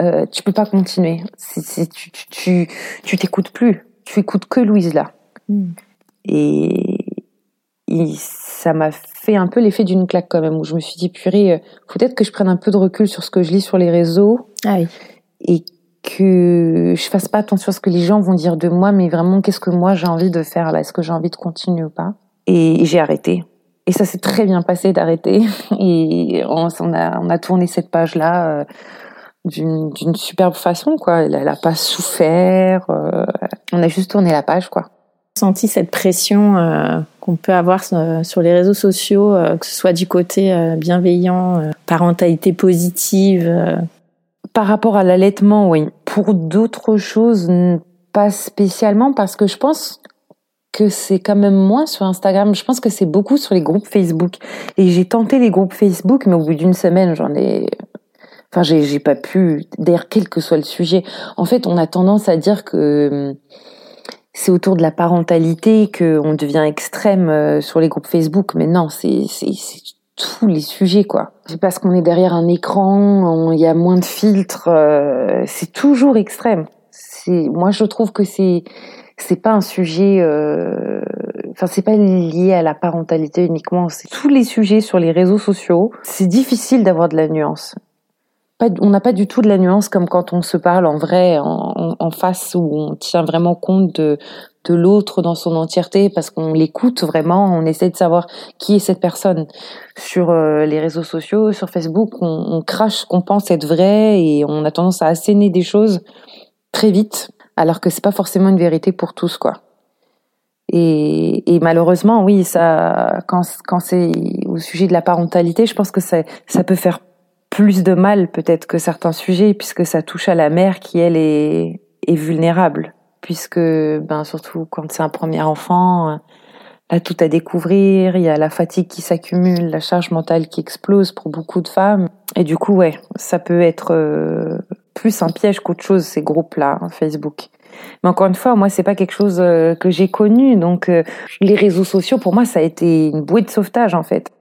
Euh, tu peux pas continuer. Si, tu tu tu t'écoutes plus, tu écoutes que Louise là. Hmm. Et ça m'a fait un peu l'effet d'une claque quand même, où je me suis dit, purée, euh, peut-être que je prenne un peu de recul sur ce que je lis sur les réseaux. Ah et que je fasse pas attention à ce que les gens vont dire de moi, mais vraiment, qu'est-ce que moi j'ai envie de faire là? Est-ce que j'ai envie de continuer ou pas? Et j'ai arrêté. Et ça s'est très bien passé d'arrêter. Et on, a, on a tourné cette page-là euh, d'une superbe façon, quoi. Elle, n'a pas souffert. Euh, on a juste tourné la page, quoi senti cette pression euh, qu'on peut avoir euh, sur les réseaux sociaux, que ce soit du côté bienveillant, parentalité positive Par rapport à l'allaitement, oui. Pour d'autres choses, pas spécialement, parce que je pense que c'est quand même moins sur Instagram. Je pense que c'est beaucoup sur les groupes Facebook. Et j'ai tenté les groupes Facebook, mais au bout d'une semaine, j'en ai Enfin, j'ai pas pu, d'ailleurs, quel que soit le sujet. En fait, on a tendance à dire que c'est autour de la parentalité qu'on devient extrême euh, sur les groupes Facebook, mais non, c'est tous les sujets quoi. C'est parce qu'on est derrière un écran, il y a moins de filtres, euh, c'est toujours extrême. C'est moi je trouve que c'est c'est pas un sujet euh, enfin c'est pas lié à la parentalité uniquement, c'est tous les sujets sur les réseaux sociaux. C'est difficile d'avoir de la nuance on n'a pas du tout de la nuance comme quand on se parle en vrai, en, face, où on tient vraiment compte de, de l'autre dans son entièreté parce qu'on l'écoute vraiment, on essaie de savoir qui est cette personne. Sur euh, les réseaux sociaux, sur Facebook, on, crache ce qu'on pense être vrai et on a tendance à asséner des choses très vite, alors que c'est pas forcément une vérité pour tous, quoi. Et, malheureusement, oui, ça, quand, c'est au sujet de la parentalité, je pense que ça, ça peut faire plus de mal peut-être que certains sujets puisque ça touche à la mère qui elle est vulnérable puisque ben surtout quand c'est un premier enfant euh, là tout à découvrir il y a la fatigue qui s'accumule la charge mentale qui explose pour beaucoup de femmes et du coup ouais ça peut être euh, plus un piège qu'autre chose ces groupes là hein, Facebook mais encore une fois, moi, c'est pas quelque chose euh, que j'ai connu. Donc, les réseaux sociaux, pour moi, ça a été une bouée de sauvetage, en fait.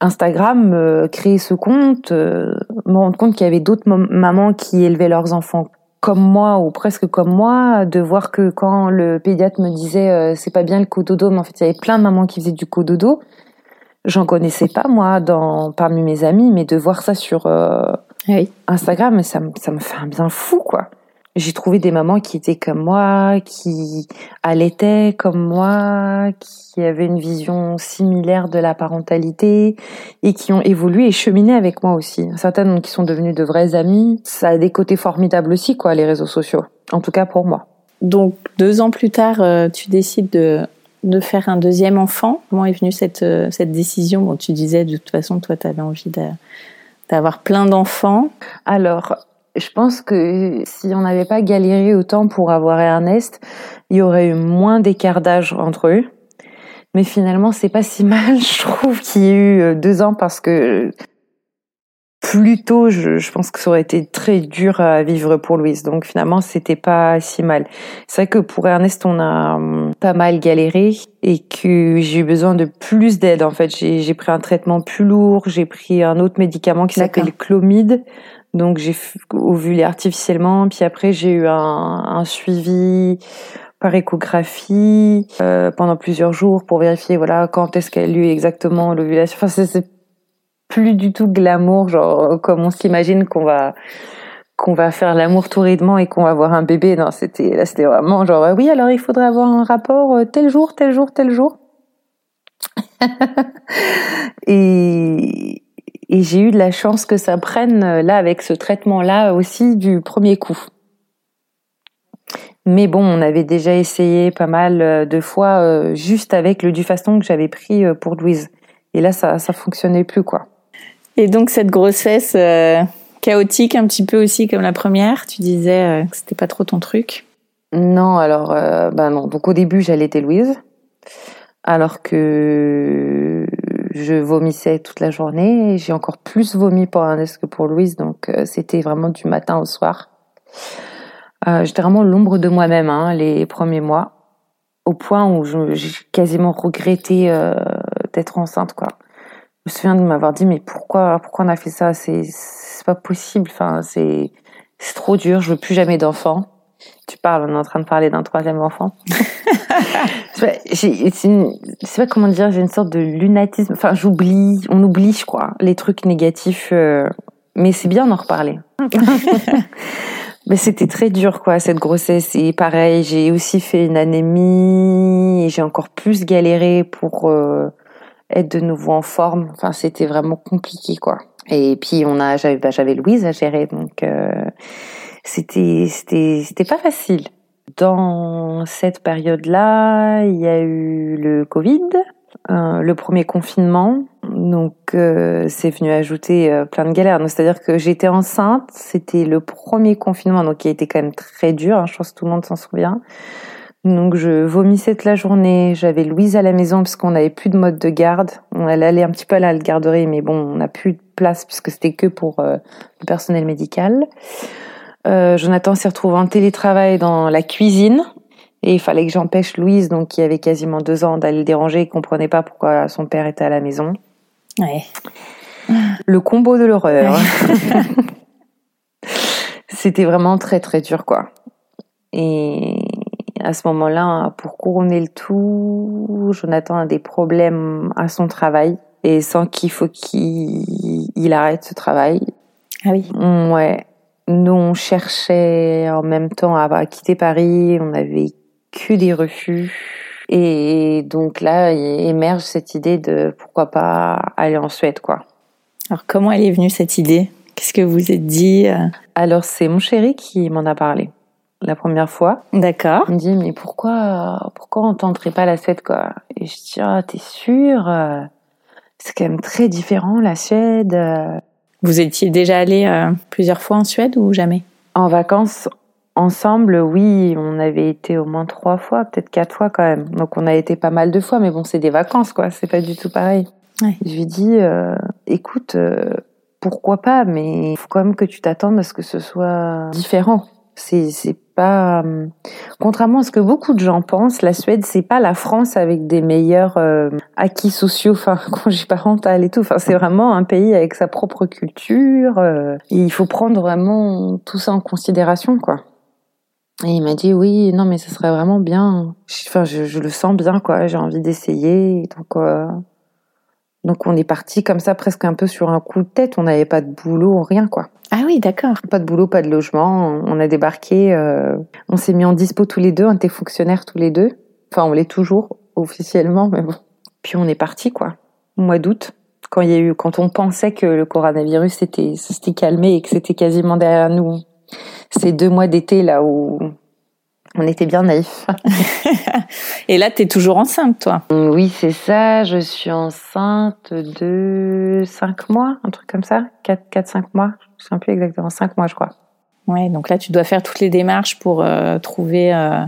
Instagram, euh, créer ce compte, me rendre compte qu'il y avait d'autres mamans qui élevaient leurs enfants comme moi ou presque comme moi, de voir que quand le pédiatre me disait euh, c'est pas bien le cododo, mais en fait il y avait plein de mamans qui faisaient du cododo. J'en connaissais pas moi dans parmi mes amis, mais de voir ça sur Oui. Instagram, ça, me- ça me fait un bien fou, quoi. J'ai trouvé des mamans qui étaient comme moi, qui allaitaient comme moi, qui avaient une vision similaire de la parentalité et qui ont évolué et cheminé avec moi aussi. Certaines qui sont devenues de vraies amies. Ça a des côtés formidables aussi, quoi, les réseaux sociaux. En tout cas pour moi. Donc, deux ans plus tard, euh, tu décides de, de faire un deuxième enfant. Comment est venue cette, euh, cette décision? Bon, tu disais de toute façon, toi, tu avais envie de- d'avoir plein d'enfants. Alors, je pense que si on n'avait pas galéré autant pour avoir Ernest, il y aurait eu moins d'écart d'âge entre eux. Mais finalement, c'est pas si mal, je trouve, qu'il y ait eu euh, deux ans parce que plus tôt, je, je pense que ça aurait été très dur à vivre pour Louise. Donc finalement, c'était pas si mal. C'est vrai que pour Ernest, on a hum, pas mal galéré et que j'ai eu besoin de plus d'aide. En fait, j'ai pris un traitement plus lourd, j'ai pris un autre médicament qui s'appelle Clomid. Donc j'ai ovulé artificiellement, puis après j'ai eu un, un suivi par échographie euh, pendant plusieurs jours pour vérifier voilà quand est-ce qu'elle a eu exactement l'ovulation. Enfin c'est- plus du tout glamour, genre comme on s'imagine qu'on va qu'on va faire l'amour torridement et qu'on va avoir un bébé. Non, c'était là, c'était vraiment genre euh, oui, alors il faudrait avoir un rapport euh, tel jour, tel jour, tel jour. et et j'ai eu de la chance que ça prenne euh, là avec ce traitement là aussi du premier coup. Mais bon, on avait déjà essayé pas mal euh, de fois euh, juste avec le Dufaston que j'avais pris euh, pour Louise. Et là, ça ça fonctionnait plus quoi. Et donc, cette grossesse euh, chaotique, un petit peu aussi comme la première, tu disais que c'était pas trop ton truc? Non, alors, ben non. Donc au début, j'allaitais Louise, alors que je vomissais toute la journée. J'ai encore plus vomi pour Ernest que pour Louise, donc euh, c'était vraiment du matin au soir. Euh, J'étais vraiment l'ombre de moi-même hein, les premiers mois, au point où j'ai quasiment regretté euh, d'être enceinte, quoi. Je me souviens de m'avoir dit mais pourquoi pourquoi on a fait ça? C'est pas possible. Enfin c'est trop dur. Je veux plus jamais d'enfants. Tu parles, on est en train de parler d'un troisième enfant. C'est pas comment dire, j'ai une sorte de lunatisme. Enfin, j'oublie, on oublie, je crois, les trucs négatifs. euh, mais c'est bien d'en reparler. mais c'était très dur, quoi, cette grossesse. Et pareil, j'ai aussi fait une anémie et j'ai encore plus galéré pour euh, être de nouveau en forme. Enfin, c'était vraiment compliqué, quoi. Et puis on a, j'avais, bah, j'avais Louise à gérer, donc euh, c'était, c'était, c'était pas facile. Dans cette période-là, il y a eu le Covid, euh, le premier confinement, donc euh, c'est venu ajouter euh, plein de galères. C'est-à-dire que j'étais enceinte, c'était le premier confinement, donc qui a été quand même très dur. hein, je pense que tout le monde s'en souvient. Donc je vomissais toute la journée. J'avais Louise à la maison parce qu'on n'avait plus de mode de garde. On allait un petit peu à la garderie, mais bon, on n'a plus de place puisque c'était que pour euh, le personnel médical. Euh, Jonathan s'est retrouvé en télétravail dans la cuisine et il fallait que j'empêche Louise, donc qui avait quasiment deux ans, d'aller le déranger. Il comprenait pas pourquoi son père était à la maison. Ouais. Le combo de l'horreur. C'était vraiment très très dur quoi. Et à ce moment-là, pour couronner le tout, Jonathan a des problèmes à son travail et sans qu'il faut qu'il il arrête ce travail. Ah oui. Ouais. Nous, on cherchait en même temps à, quitter Paris. On avait que des refus. Et donc là, il émerge cette idée de pourquoi pas aller en Suède, quoi. Alors, comment elle est venue cette idée? Qu'est-ce que vous êtes dit euh? Alors, c'est mon chéri qui m'en a parlé la première fois. D'accord. Il me dit, mais pourquoi, pourquoi on tenterait pas la Suède, quoi? Et je dis, ah, t'es sûr Euh, C'est quand même très différent, la Suède. Vous étiez déjà allé euh, plusieurs fois en Suède ou jamais? En vacances, ensemble, oui, on avait été au moins trois fois, peut-être quatre fois quand même. Donc on a été pas mal de fois, mais bon, c'est des vacances, quoi. C'est pas du tout pareil. Ouais. Je lui dis, euh, écoute, euh, pourquoi pas, mais il faut quand même que tu t'attendes à ce que ce soit différent. C'est, pas, euh, contrairement à ce que beaucoup de gens pensent, la Suède, c'est pas la France avec des meilleurs euh, acquis sociaux, enfin, congé parental et tout. Enfin, c'est vraiment un pays avec sa propre culture. euh, il faut prendre vraiment tout ça en considération, quoi. Et il m'a dit oui, non mais ce serait vraiment bien. Enfin, je, je le sens bien quoi. J'ai envie d'essayer. Donc, euh, Donc on est parti comme ça presque un peu sur un coup de tête. On n'avait pas de boulot, rien quoi. Ah oui, d'accord. Pas de boulot, pas de logement. On a débarqué, euh, on s'est mis en dispo tous les deux, on était fonctionnaires tous les deux. Enfin, on l'est toujours officiellement, mais bon. Puis on est parti quoi. Au mois d'août, quand il y a eu, quand on pensait que le coronavirus s'était calmé et que c'était quasiment derrière nous. Ces deux mois d'été là où on était bien naïfs. Et là, tu es toujours enceinte, toi Oui, c'est ça. Je suis enceinte de 5 mois, un truc comme ça. 4-5 mois. Je ne sais plus exactement. 5 mois, je crois. Ouais, donc là, tu dois faire toutes les démarches pour euh, trouver euh,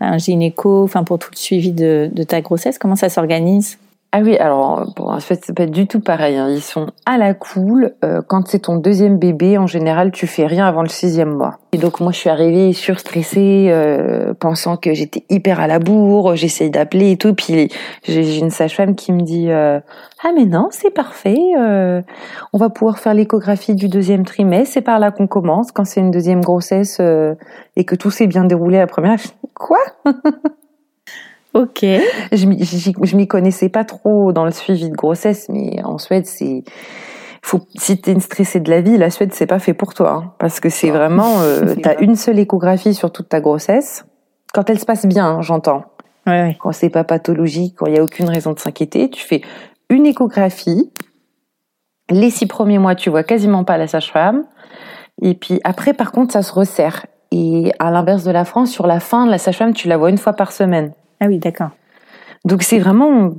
un gynéco, enfin pour tout le suivi de, de ta grossesse. Comment ça s'organise? Ah oui, alors bon, en fait c'est pas du tout pareil. Hein. Ils sont à la cool. Euh, quand c'est ton deuxième bébé, en général, tu fais rien avant le sixième mois. Et donc moi je suis arrivée surstressée, euh, pensant que j'étais hyper à la bourre. J'essaye d'appeler et tout. Puis j'ai une sage-femme qui me dit euh, ah mais non c'est parfait. Euh, on va pouvoir faire l'échographie du deuxième trimestre. C'est par là qu'on commence. Quand c'est une deuxième grossesse euh, et que tout s'est bien déroulé la première. Quoi? Ok. Je m'y connaissais pas trop dans le suivi de grossesse, mais en Suède, c'est faut si t'es une stressée de la vie, la Suède c'est pas fait pour toi, hein, parce que c'est vraiment euh, t'as une seule échographie sur toute ta grossesse. Quand elle se passe bien, hein, j'entends. Ouais, ouais. Quand c'est pas pathologique, quand il y a aucune raison de s'inquiéter, tu fais une échographie. Les six premiers mois, tu vois quasiment pas la sage-femme. Et puis après, par contre, ça se resserre. Et à l'inverse de la France, sur la fin, la sage-femme, tu la vois une fois par semaine. Ah oui, d'accord. Donc c'est vraiment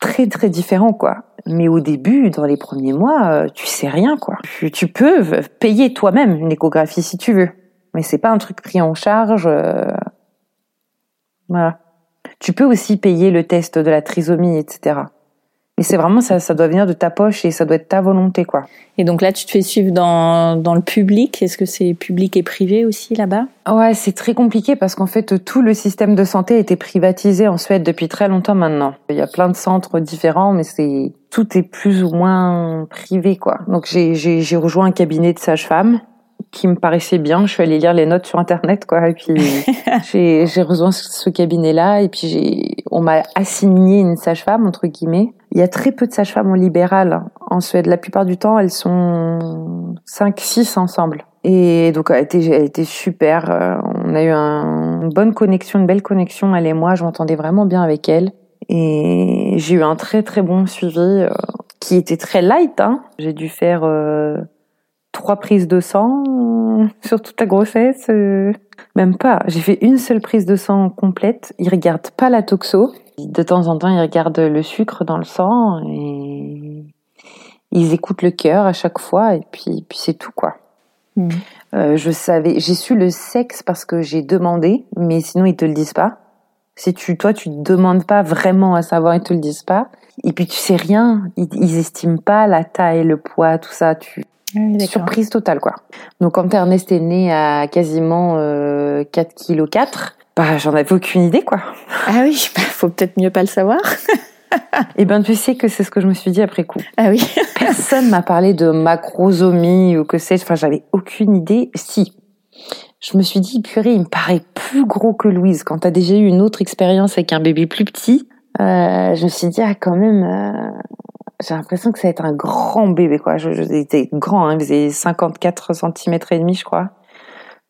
très très différent quoi. Mais au début, dans les premiers mois, euh, tu sais rien quoi. Tu, peux payer toi-même une échographie si tu veux, mais c'est pas un truc pris en charge. Euh, voilà. Tu peux aussi payer le test de la trisomie, etc. Et c'est vraiment ça, ça doit venir de ta poche et ça doit être ta volonté, quoi. Et donc là, tu te fais suivre dans, dans le public. Est-ce que c'est public et privé aussi là-bas? Ouais, c'est très compliqué parce qu'en fait, tout le système de santé a été privatisé en Suède depuis très longtemps maintenant. Il y a plein de centres différents, mais c'est tout est plus ou moins privé, quoi. Donc j'ai j'ai rejoint un cabinet de sage-femme qui me paraissait bien. Je suis allée lire les notes sur internet, quoi. Et puis j'ai rejoint ce cabinet-là. Et puis j'ai, on m'a assigné une sage-femme entre guillemets. Il y a très peu de sages-femmes en libéral en Suède. La plupart du temps, elles sont 5 six ensemble. Et donc, elle été, elle a été super. Euh, on a eu un, une bonne connexion, une belle connexion, elle et moi. Je m'entendais vraiment bien avec elle. Et j'ai eu un très très bon suivi euh, qui était très light. Hein. J'ai dû faire euh, trois prises de sang sur toute la grossesse. Euh, même pas. J'ai fait une seule prise de sang complète. Ils regardent pas la toxo. De temps en temps, ils regardent le sucre dans le sang et ils écoutent le cœur à chaque fois et puis, puis c'est tout quoi. Hmm. Euh, je savais, j'ai su le sexe parce que j'ai demandé, mais sinon ils te le disent pas. Si tu, toi, tu te demandes pas vraiment à savoir, ils te le disent pas. Et puis tu sais rien, ils, ils estiment pas la taille, le poids, tout ça. Tu, ah Surprise totale, quoi. Donc, quand Ernest est né à quasiment euh, 4 kg 4, bah, j'en avais aucune idée, quoi. Ah oui, bah, faut peut-être mieux pas le savoir. Eh ben, tu sais que c'est ce que je me suis dit après coup. Ah oui. Personne m'a parlé de macrosomie ou que c'est. Enfin, j'avais aucune idée. Si. Je me suis dit, purée, il me paraît plus gros que Louise. Quand t'as déjà eu une autre expérience avec un bébé plus petit, euh, je me suis dit, ah, quand même, euh, j'ai l'impression que ça va être un grand bébé, quoi. Je, je était grand, hein, il faisait 54 cm et demi, je crois.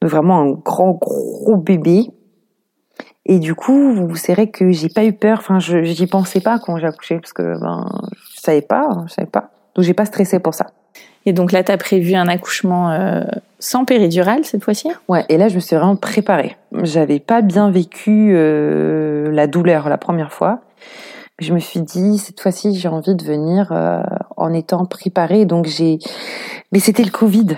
Donc vraiment un grand, gros bébé. Et du coup, vous savez que j'ai pas eu peur. Enfin, je j'y pensais pas quand j'ai accouché parce que ben je savais pas, je savais pas. Donc j'ai pas stressé pour ça. Et donc là, tu as prévu un accouchement euh, sans péridurale cette fois-ci? Ouais. Et là, je me suis vraiment préparée. J'avais pas bien vécu euh, la douleur la première fois je me suis dit cette fois-ci j'ai envie de venir euh, en étant préparée. Donc j'ai mais c'était le Covid.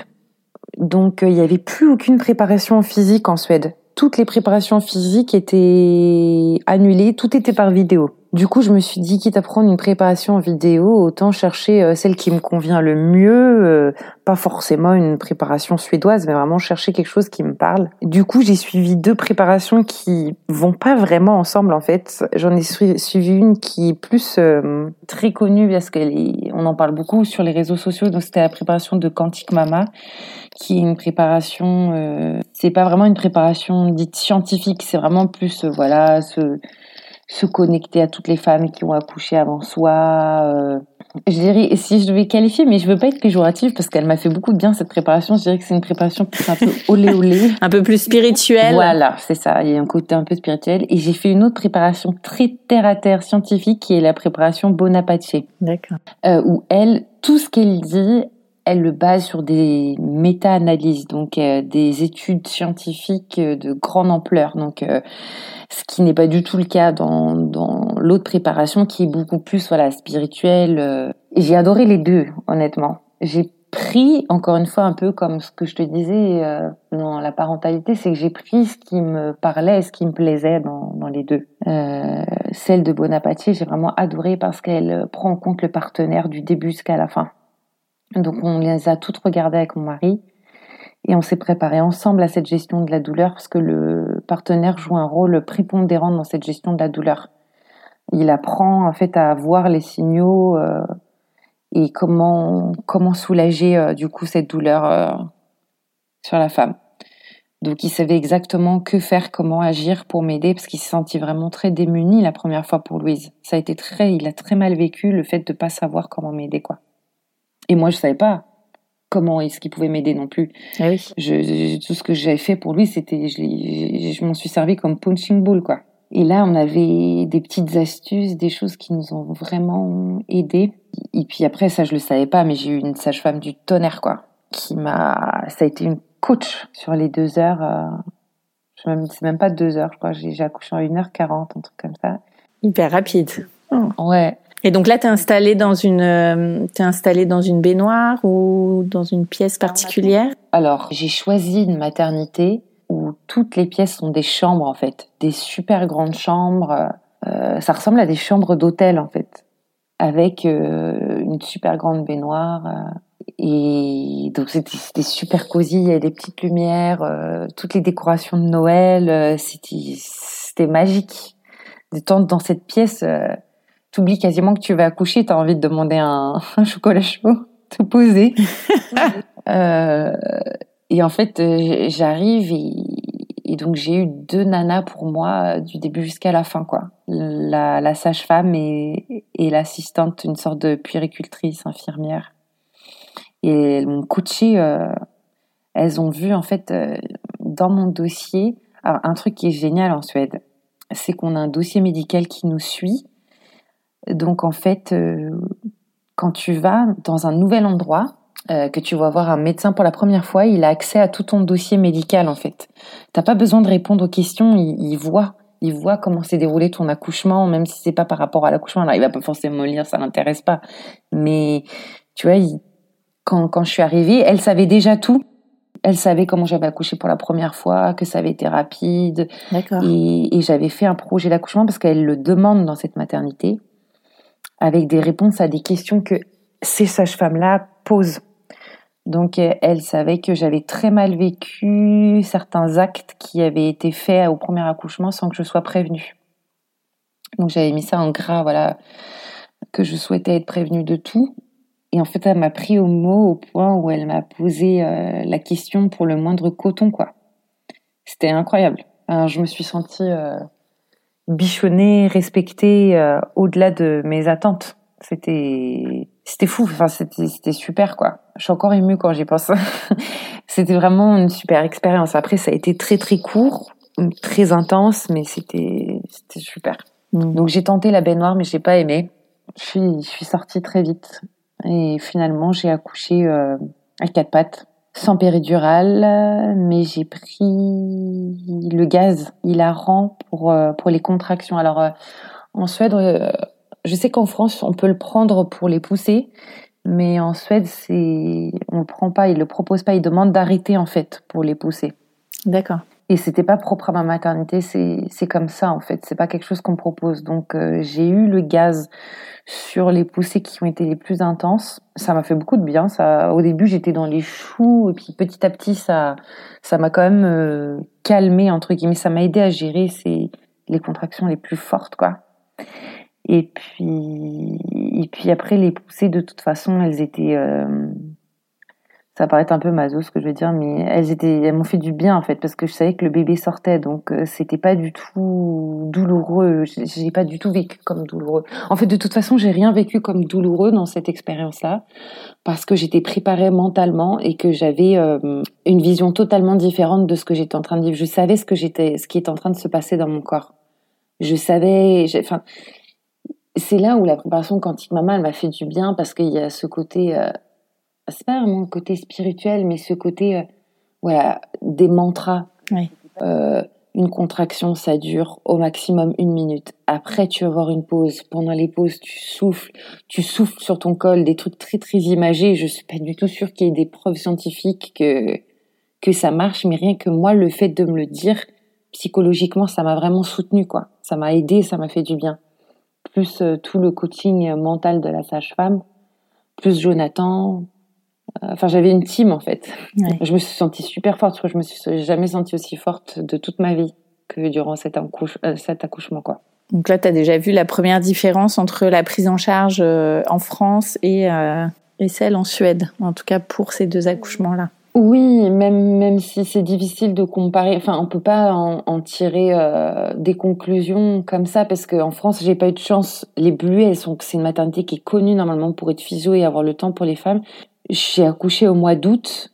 Donc euh, il n'y avait plus aucune préparation physique en Suède. Toutes les préparations physiques étaient annulées. Tout était par vidéo du coup, je me suis dit, quitte à prendre une préparation en vidéo, autant chercher euh, celle qui me convient le mieux, euh, pas forcément une préparation suédoise, mais vraiment chercher quelque chose qui me parle. Du coup, j'ai suivi deux préparations qui vont pas vraiment ensemble en fait. J'en ai suivi une qui est plus euh, très connue parce qu'on en parle beaucoup sur les réseaux sociaux. Donc c'était la préparation de Quantique Mama, qui est une préparation. c'est pas vraiment une préparation dite scientifique, c'est vraiment plus voilà ce se connecter à toutes les femmes qui ont accouché avant soi. Euh, je dirais, si je devais qualifier, mais je veux pas être péjorative parce qu'elle m'a fait beaucoup de bien cette préparation. Je dirais que c'est une préparation plus un peu olé olé. un peu plus spirituelle. Voilà, c'est ça. Il y a un côté un peu spirituel. Et j'ai fait une autre préparation très terre à terre scientifique qui est la préparation Bonaparte. D'accord. Euh, où elle, tout ce qu'elle dit, elle le base sur des méta-analyses, donc euh, des études scientifiques euh, de grande ampleur. Donc, euh, ce qui n'est pas du tout le cas dans, dans l'autre préparation, qui est beaucoup plus voilà spirituelle. J'ai adoré les deux, honnêtement. J'ai pris, encore une fois, un peu comme ce que je te disais dans la parentalité, c'est que j'ai pris ce qui me parlait, ce qui me plaisait dans, dans les deux. celle de Bonaparte, j'ai vraiment adoré parce qu'elle prend en compte le partenaire du début jusqu'à la fin. Donc on les a toutes regardées avec mon mari et on s'est préparé ensemble à cette gestion de la douleur parce que le partenaire joue un rôle prépondérant dans cette gestion de la douleur. Il apprend en fait à voir les signaux euh, et comment comment soulager euh, du coup cette douleur euh, sur la femme. Donc il savait exactement que faire, comment agir pour m'aider parce qu'il s'est senti vraiment très démuni la première fois pour Louise. Ça a été très, il a très mal vécu le fait de pas savoir comment m'aider quoi. Et moi, je savais pas comment est-ce qu'il pouvait m'aider non plus. Ah oui. Je, tout ce que j'avais fait pour lui, c'était, je, je m'en suis servi comme punching ball, quoi. Et là, on avait des petites astuces, des choses qui nous ont vraiment aidés. Et puis après, ça, je le savais pas, mais j'ai eu une sage-femme du tonnerre, quoi, qui m'a, ça a été une coach sur les deux heures. Euh... C'est même pas deux heures, je crois. J'ai accouché en 1h40, un truc comme ça. Hyper rapide. Ouais. Et donc là, tu es installé dans une, euh, es installé dans une baignoire ou dans une pièce particulière? Alors, j'ai choisi une maternité où toutes les pièces sont des chambres en fait, des super grandes chambres. Euh, ça ressemble à des chambres d'hôtel en fait, avec euh, une super grande baignoire. Euh, et donc c'était super cosy, il y avait des petites lumières, euh, toutes les décorations de Noël, c'était magique. Détendre dans cette pièce t'oublies quasiment que tu vas accoucher, t'as envie de demander un, un chocolat chaud, te poser. euh, et en fait, euh, j'arrive et, et, donc j'ai eu deux nanas pour moi du début jusqu'à la fin, quoi. La, la sage-femme et, et l'assistante, une sorte de puéricultrice, infirmière. Et elles m'ont coachée. Euh, elles ont vu en fait euh, dans mon dossier alors, un truc qui est génial en Suède, c'est qu'on a un dossier médical qui nous suit donc en fait, euh, quand tu vas dans un nouvel endroit, euh, que tu vas voir un médecin pour la première fois, il a accès à tout ton dossier médical en fait. T'as pas besoin de répondre aux questions, il, voit, il voit comment s'est déroulé ton accouchement, même si c'est pas par rapport à l'accouchement. Alors il va pas forcément lire, ça l'intéresse pas. Mais tu vois, quand, quand je suis arrivée, elle savait déjà tout. Elle savait comment j'avais accouché pour la première fois, que ça avait été rapide. Et, et j'avais fait un projet d'accouchement parce qu'elle le demande dans cette maternité avec des réponses à des questions que ces sages-femmes-là posent. Donc elle savait que j'avais très mal vécu certains actes qui avaient été faits au premier accouchement sans que je sois prévenue. Donc j'avais mis ça en gras, voilà, que je souhaitais être prévenue de tout. Et en fait, elle m'a pris au mot au point où elle m'a posé euh, la question pour le moindre coton, quoi. C'était incroyable. Alors, je me suis sentie euh, bichonné, respecté euh, au-delà de mes attentes. C'était c'était fou, enfin c'était c'était super quoi. Je suis encore émue quand j'y pense. c'était vraiment une super expérience. Après ça a été très très court, très intense mais c'était c'était super. Mm. Donc j'ai tenté la baignoire mais j'ai pas aimé. Je suis je suis sortie très vite et finalement j'ai accouché euh, à quatre pattes sans péridurale, mais j'ai pris le gaz hilarant pour, euh, pour les contractions. Alors, euh, en Suède, euh, je sais qu'en France, on peut le prendre pour les pousser, mais en Suède, c'est, on le prend pas, ils le proposent pas, ils demandent d'arrêter, en fait, pour les pousser. D'accord. Et c'était pas propre à ma maternité, c'est, c'est comme ça, en fait. C'est pas quelque chose qu'on propose. Donc, j'ai eu le gaz sur les poussées qui ont été les plus intenses. Ça m'a fait beaucoup de bien. Ça, au début, j'étais dans les choux et puis petit à petit, ça, ça m'a quand même euh, calmé entre guillemets. Ça m'a aidé à gérer ces les contractions les plus fortes, quoi. Et puis, et puis après les poussées, de toute façon, elles étaient, euh, ça paraît un peu maso ce que je veux dire, mais elles étaient, elles m'ont fait du bien en fait parce que je savais que le bébé sortait, donc euh, c'était pas du tout douloureux. J'ai pas du tout vécu comme douloureux. En fait, de toute façon, j'ai rien vécu comme douloureux dans cette expérience-là parce que j'étais préparée mentalement et que j'avais euh, une vision totalement différente de ce que j'étais en train de vivre. Je savais ce que j'étais, ce qui était en train de se passer dans mon corps. Je savais, enfin, c'est là où la préparation quantique maman m'a fait du bien parce qu'il y a ce côté euh, c'est pas vraiment le côté spirituel, mais ce côté, euh, voilà, des mantras. Euh, une contraction, ça dure au maximum une minute. Après, tu vas avoir une pause. Pendant les pauses, tu souffles, tu souffles sur ton col, des trucs très très imagés. Je suis pas du tout sûre qu'il y ait des preuves scientifiques que que ça marche, mais rien que moi, le fait de me le dire psychologiquement, ça m'a vraiment soutenu quoi. Ça m'a aidé, ça m'a fait du bien. Plus euh, tout le coaching mental de la sage-femme, plus Jonathan, Enfin, j'avais une team en fait. Je me suis sentie super forte parce que je me suis jamais sentie aussi forte de toute ma vie que durant cet, euh, cet accouchement. Quoi. Donc là, tu as déjà vu la première différence entre la prise en charge euh, en France et, euh, et celle en Suède, en tout cas pour ces deux accouchements-là. Oui, même même si c'est difficile de comparer, enfin on peut pas en, tirer des conclusions comme ça parce qu'en France j'ai pas eu de chance. Les Bluets, elles sont c'est une maternité qui est connue normalement pour être physio et avoir le temps pour les femmes. J'ai accouché au mois d'août,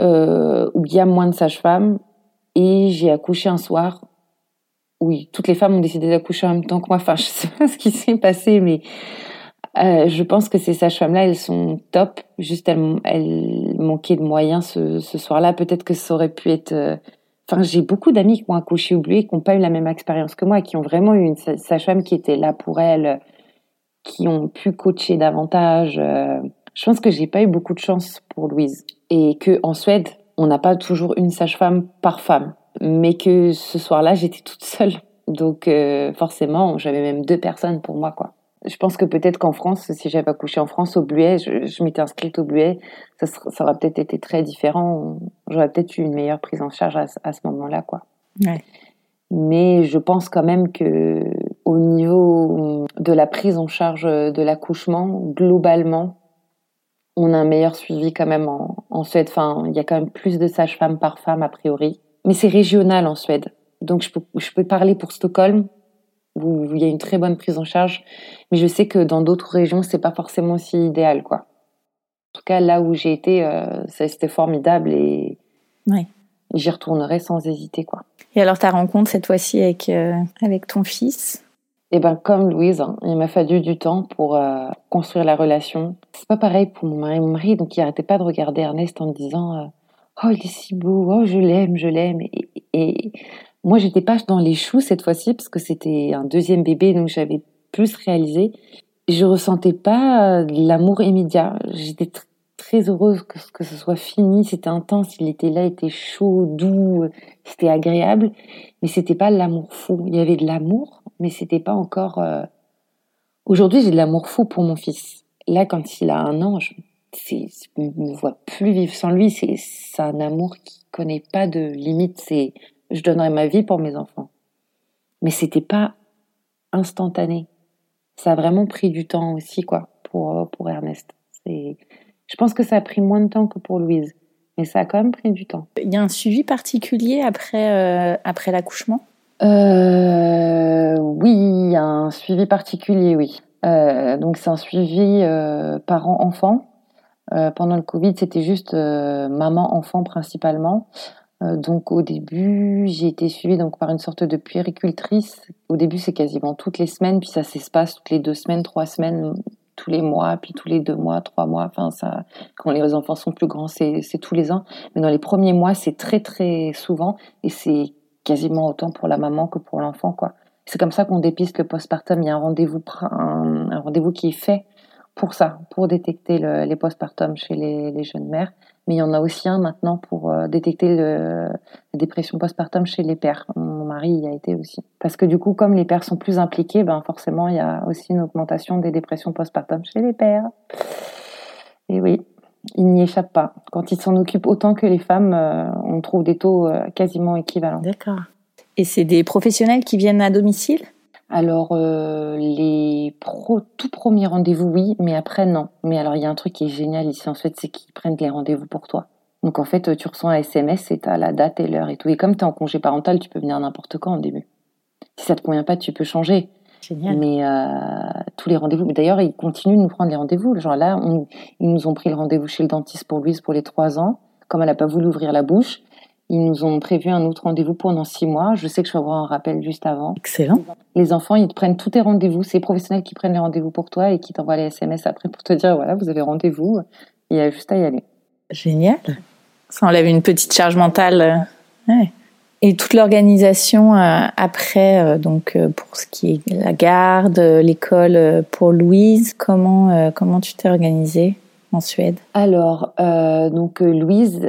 euh, où il y a moins de sages-femmes, et j'ai accouché un soir. Oui, toutes les femmes ont décidé d'accoucher en même temps que moi. Enfin, je sais pas ce qui s'est passé, mais euh, je pense que ces sages-femmes-là, elles sont top. Juste, elles, elles manquaient de moyens ce, ce soir-là. Peut-être que ça aurait pu être. Euh... Enfin, j'ai beaucoup d'amis qui ont accouché et qui n'ont pas eu la même expérience que moi, qui ont vraiment eu une sage-femme qui était là pour elles, qui ont pu coacher davantage. Je pense que j'ai pas eu beaucoup de chance pour Louise et que en Suède, on n'a pas toujours une sage-femme par femme, mais que ce soir-là, j'étais toute seule. Donc euh, forcément, j'avais même deux personnes pour moi quoi. Je pense que peut-être qu'en France, si j'avais accouché en France au Bluet, je, m'étais inscrite au Bluet, ça, ça aurait peut-être été très différent. J'aurais peut-être eu une meilleure prise en charge à, à ce moment-là, quoi. Ouais. Mais je pense quand même que au niveau de la prise en charge de l'accouchement, globalement, on a un meilleur suivi quand même en, Suède. Enfin, il y a quand même plus de sages-femmes par femme a priori. Mais c'est régional en Suède. Donc je peux, je peux parler pour Stockholm, où il y a une très bonne prise en charge. Mais je sais que dans d'autres régions, c'est pas forcément aussi idéal, quoi. En tout cas, là où j'ai été, euh, c'était formidable et j'y retournerai sans hésiter, quoi. Et alors ta rencontre cette fois-ci avec, euh, avec ton fils? Et eh ben comme Louise, hein, il m'a fallu du temps pour euh, construire la relation. C'est pas pareil pour mon mari. Mon mari, donc il arrêtait pas de regarder Ernest en disant euh, oh il est si beau, oh je l'aime, je l'aime. Et, et, moi j'étais pas dans les choux cette fois-ci parce que c'était un deuxième bébé donc j'avais plus réalisé. Je ressentais pas l'amour immédiat. J'étais très heureuse que, que ce soit fini. C'était intense. Il était là, il était chaud, doux, c'était agréable, mais c'était pas l'amour fou. Il y avait de l'amour mais c'était pas encore. Euh, aujourd'hui, j'ai de l'amour fou pour mon fils. Là, quand il a un an, je, ne me vois plus vivre sans lui. C'est un amour qui connaît pas de limite. C'est je donnerais ma vie pour mes enfants. Mais c'était pas instantané. Ça a vraiment pris du temps aussi, quoi, pour, pour Ernest. Je pense que ça a pris moins de temps que pour Louise. Mais ça a quand même pris du temps. Il y a un suivi particulier après, euh, après l'accouchement? Euh, Oui, un suivi particulier, oui. Euh, donc c'est un suivi euh, parent-enfant. Euh, pendant le Covid, c'était juste euh, maman-enfant principalement. Euh, donc au début, j'ai été suivie donc par une sorte de puéricultrice. Au début, c'est quasiment toutes les semaines, puis ça s'espace toutes les deux semaines, trois semaines, tous les mois, puis tous les deux mois, trois mois. Enfin, ça, quand les enfants sont plus grands, c'est tous les ans. Mais dans les premiers mois, c'est très très souvent, et c'est quasiment autant pour la maman que pour l'enfant, quoi. C'est comme ça qu'on dépiste le postpartum. Il y a un rendez-vous, un, rendez-vous qui est fait pour ça, pour détecter les postpartum chez les, jeunes mères. Mais il y en a aussi un maintenant pour euh, détecter le, la dépression postpartum chez les pères. Mon mari y a été aussi. Parce que du coup, comme les pères sont plus impliqués, ben forcément, il y a aussi une augmentation des dépressions postpartum chez les pères. Et oui, il n'y échappe pas. Quand il s'en occupe autant que les femmes, euh, on trouve des taux euh, quasiment équivalents. D'accord. Et c'est des professionnels qui viennent à domicile? Alors, euh, les pro, tout premiers rendez-vous, oui, mais après, non. Mais alors, il y a un truc qui est génial ici, en fait, c'est qu'ils prennent les rendez-vous pour toi. Donc, en fait, tu reçois un SMS et tu as la date et l'heure et tout. Et comme tu es en congé parental, tu peux venir n'importe quand au début. Si ça te convient pas, tu peux changer. Génial. Mais euh, tous les rendez-vous. Mais d'ailleurs, ils continuent de nous prendre les rendez-vous. Genre là, on- ils nous ont pris le rendez-vous chez le dentiste pour Louise pour les trois ans. Comme elle n'a pas voulu ouvrir la bouche, ils nous ont prévu un autre rendez-vous pendant six mois. Je sais que je vais avoir un rappel juste avant. Excellent. Les enfants, ils te prennent tous tes rendez-vous. C'est les professionnels qui prennent les rendez-vous pour toi et qui t'envoient les SMS après pour te dire voilà, vous avez rendez-vous. Il y a juste à y aller. Génial. Ça enlève une petite charge mentale. euh, ouais. Et toute l'organisation euh, après, euh, donc euh, pour ce qui est la garde, l'école pour Louise, comment comment tu t'es organisée en Suède? Alors, euh, donc Louise,